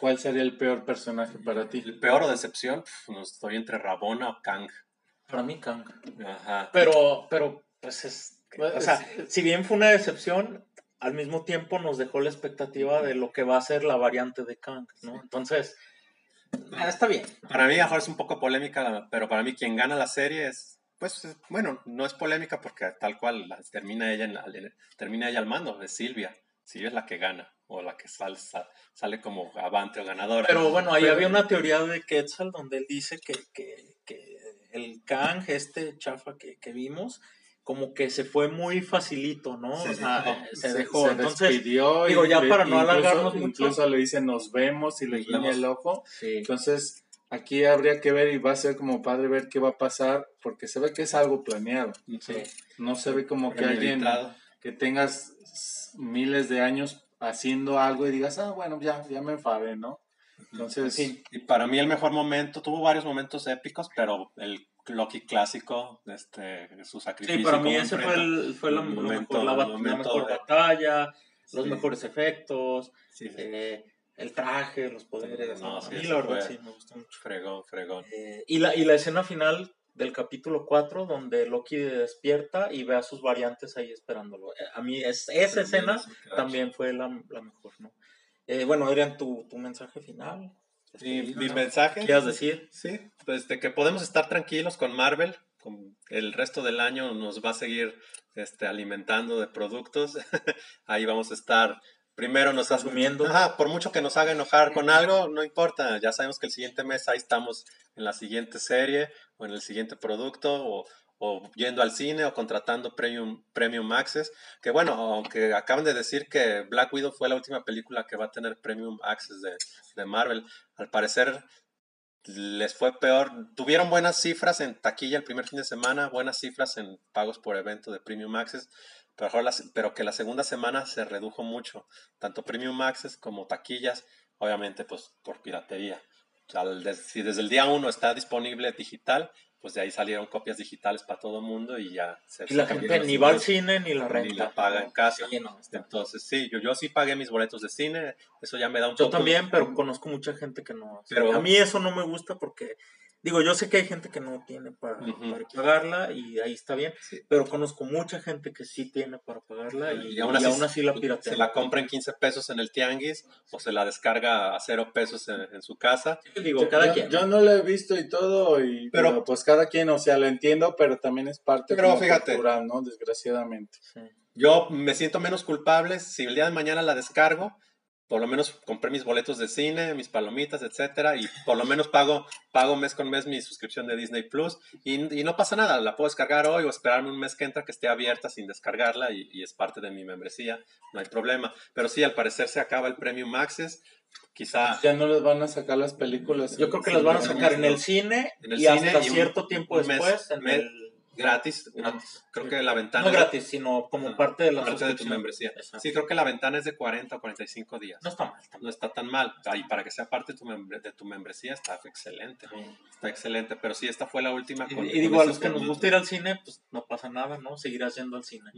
¿Cuál sería el peor personaje para ti? El peor o decepción, no estoy entre Rabona o Kang. Para mí, Kang. Ajá. Pero, pero, pues es. Pues, O sea, si bien fue una decepción, al mismo tiempo nos dejó la expectativa de lo que va a ser la variante de Kang, ¿no? Entonces, ah, está bien. Para mí, mejor es un poco polémica, pero para mí quien gana la serie es, pues, es- bueno, no es polémica porque tal cual termina ella, en la- en- termina ella al mando, es Silvia. Silvia es la que gana o la que sale, sa- sale como avante o ganadora. Pero bueno, ahí Pero- había una teoría de Quetzal donde él dice que, que, que el Kang, este chafa que, que vimos, como que se fue muy facilito, ¿no? Se o sea, dejó. se, dejó. Se Entonces, despidió digo, ya le- para no incluso- alargarnos mucho. Incluso le dice nos vemos y le guiña el ojo. sí. Entonces, aquí habría que ver y va a ser como padre ver qué va a pasar, porque se ve que es algo planeado. Sí. No se ve como que alguien que tengas miles de años haciendo algo y digas, ah, bueno, ya, ya me enfadé, ¿no? Entonces, Sí. Y para mí el mejor momento, tuvo varios momentos épicos, pero el Loki clásico, este, su sacrificio. Sí, para mí ese fue, el, fue la, momento- mejor, la, bat- un la momento mejor de- batalla, los Sí. mejores efectos, Sí, sí. eh, el traje, los poderes. No, ¿no? sí, a mí eso la verdad fue- sí me gustó mucho. Fregón, fregón. Eh, y, la, y la escena final del capítulo 4, donde Loki despierta y ve a sus variantes ahí esperándolo. Eh, A mí es, esa escena también fue la, la mejor, ¿no? Eh, bueno, Adrián, tu, tu mensaje final. Mi, mi mensaje. ¿Quieres decir? Sí, pues de que podemos estar tranquilos con Marvel, con el resto del año nos va a seguir este, alimentando de productos. Ahí vamos a estar. Primero nos Consumiendo. Ajá, por mucho que nos haga enojar con algo, no importa. Ya sabemos que el siguiente mes ahí estamos en la siguiente serie o en el siguiente producto o, o yendo al cine o contratando Premium, Premium Access. Que bueno, aunque acaban de decir que Black Widow fue la última película que va a tener Premium Access de, de Marvel, al parecer les fue peor. Tuvieron buenas cifras en taquilla el primer fin de semana, buenas cifras en pagos por evento de Premium Access, pero, pero que la segunda semana se redujo mucho, tanto Premium Access como taquillas, obviamente pues por piratería. Al des- si desde el día uno está disponible digital, pues de ahí salieron copias digitales para todo el mundo y ya se Y la gente ni va al cine ni la renta. Ni la paga en casa. Sí, no, Entonces, sí, yo, yo sí pagué mis boletos de cine, eso ya me da un Yo poco... también, pero conozco mucha gente que no. Pero- a mí eso no me gusta porque, digo, yo sé que hay gente que no tiene para, Ujú. para pagarla y ahí está bien, Sí. pero conozco mucha gente que sí tiene para pagarla y, Y aún así, la piratea. se la compra en 15 pesos en el tianguis o se la descarga a cero pesos en, en su casa. Digo, yo, cada yo- quien. yo no lo he visto y todo, y, Pero- pero, pues cada quien, o sea, lo entiendo, pero también es parte Pero fíjate. cultural, ¿no? Desgraciadamente. Sí. Yo me siento menos culpable si el día de mañana la descargo. Por lo menos compré mis boletos de cine, mis palomitas, etcétera, y por lo menos pago, pago mes con mes mi suscripción de Disney Plus. Y, y no pasa nada, la puedo descargar hoy o esperarme un mes que entra que esté abierta sin descargarla y, y es parte de mi membresía, no hay problema. Pero sí, al parecer se acaba el Premium Access. Quizá Ya no les van a sacar las películas. Yo creo que las van a sacar en el cine En el y cine hasta y un- cierto tiempo un mes- después en mes- el gratis. gratis. Creo que la ventana. No es de- gratis, sino como parte de la parte de tu membresía. Exacto. Sí, creo que la ventana es de 40 o 45 días. No está mal. está mal. no está tan mal. Y para que sea parte de tu, membre- de tu membresía está excelente. Está excelente. Pero sí, esta fue la última. Y, con- y digo, a los que nos gusta ir al cine, pues no pasa nada, ¿no? Seguirás yendo al cine.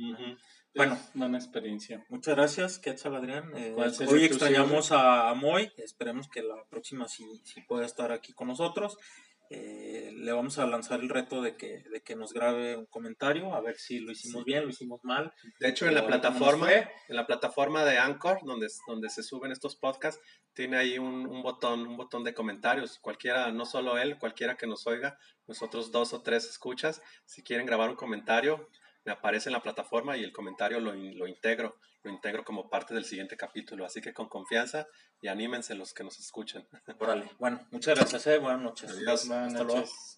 Bueno, Buena experiencia. Muchas gracias, Quetzal Adrián. Eh, ¿Cuál sería hoy extrañamos a, a Moy. Esperemos que la próxima sí, sí pueda estar aquí con nosotros. Eh, le vamos a lanzar el reto de que, de que nos grabe un comentario, a ver si lo hicimos bien, lo hicimos mal. De hecho, en la plataforma, en la plataforma de Anchor, donde, donde se suben estos podcasts, tiene ahí un, un botón, un botón de comentarios. Cualquiera, no solo él, cualquiera que nos oiga, nosotros dos o tres escuchas, si quieren grabar un comentario, me aparece en la plataforma y el comentario lo, in- lo integro, lo integro como parte del siguiente capítulo. Así que con confianza y anímense los que nos escuchen. Órale. Bueno, muchas gracias. eh. Buenas noches. Adiós. Buenas Hasta luego. noches.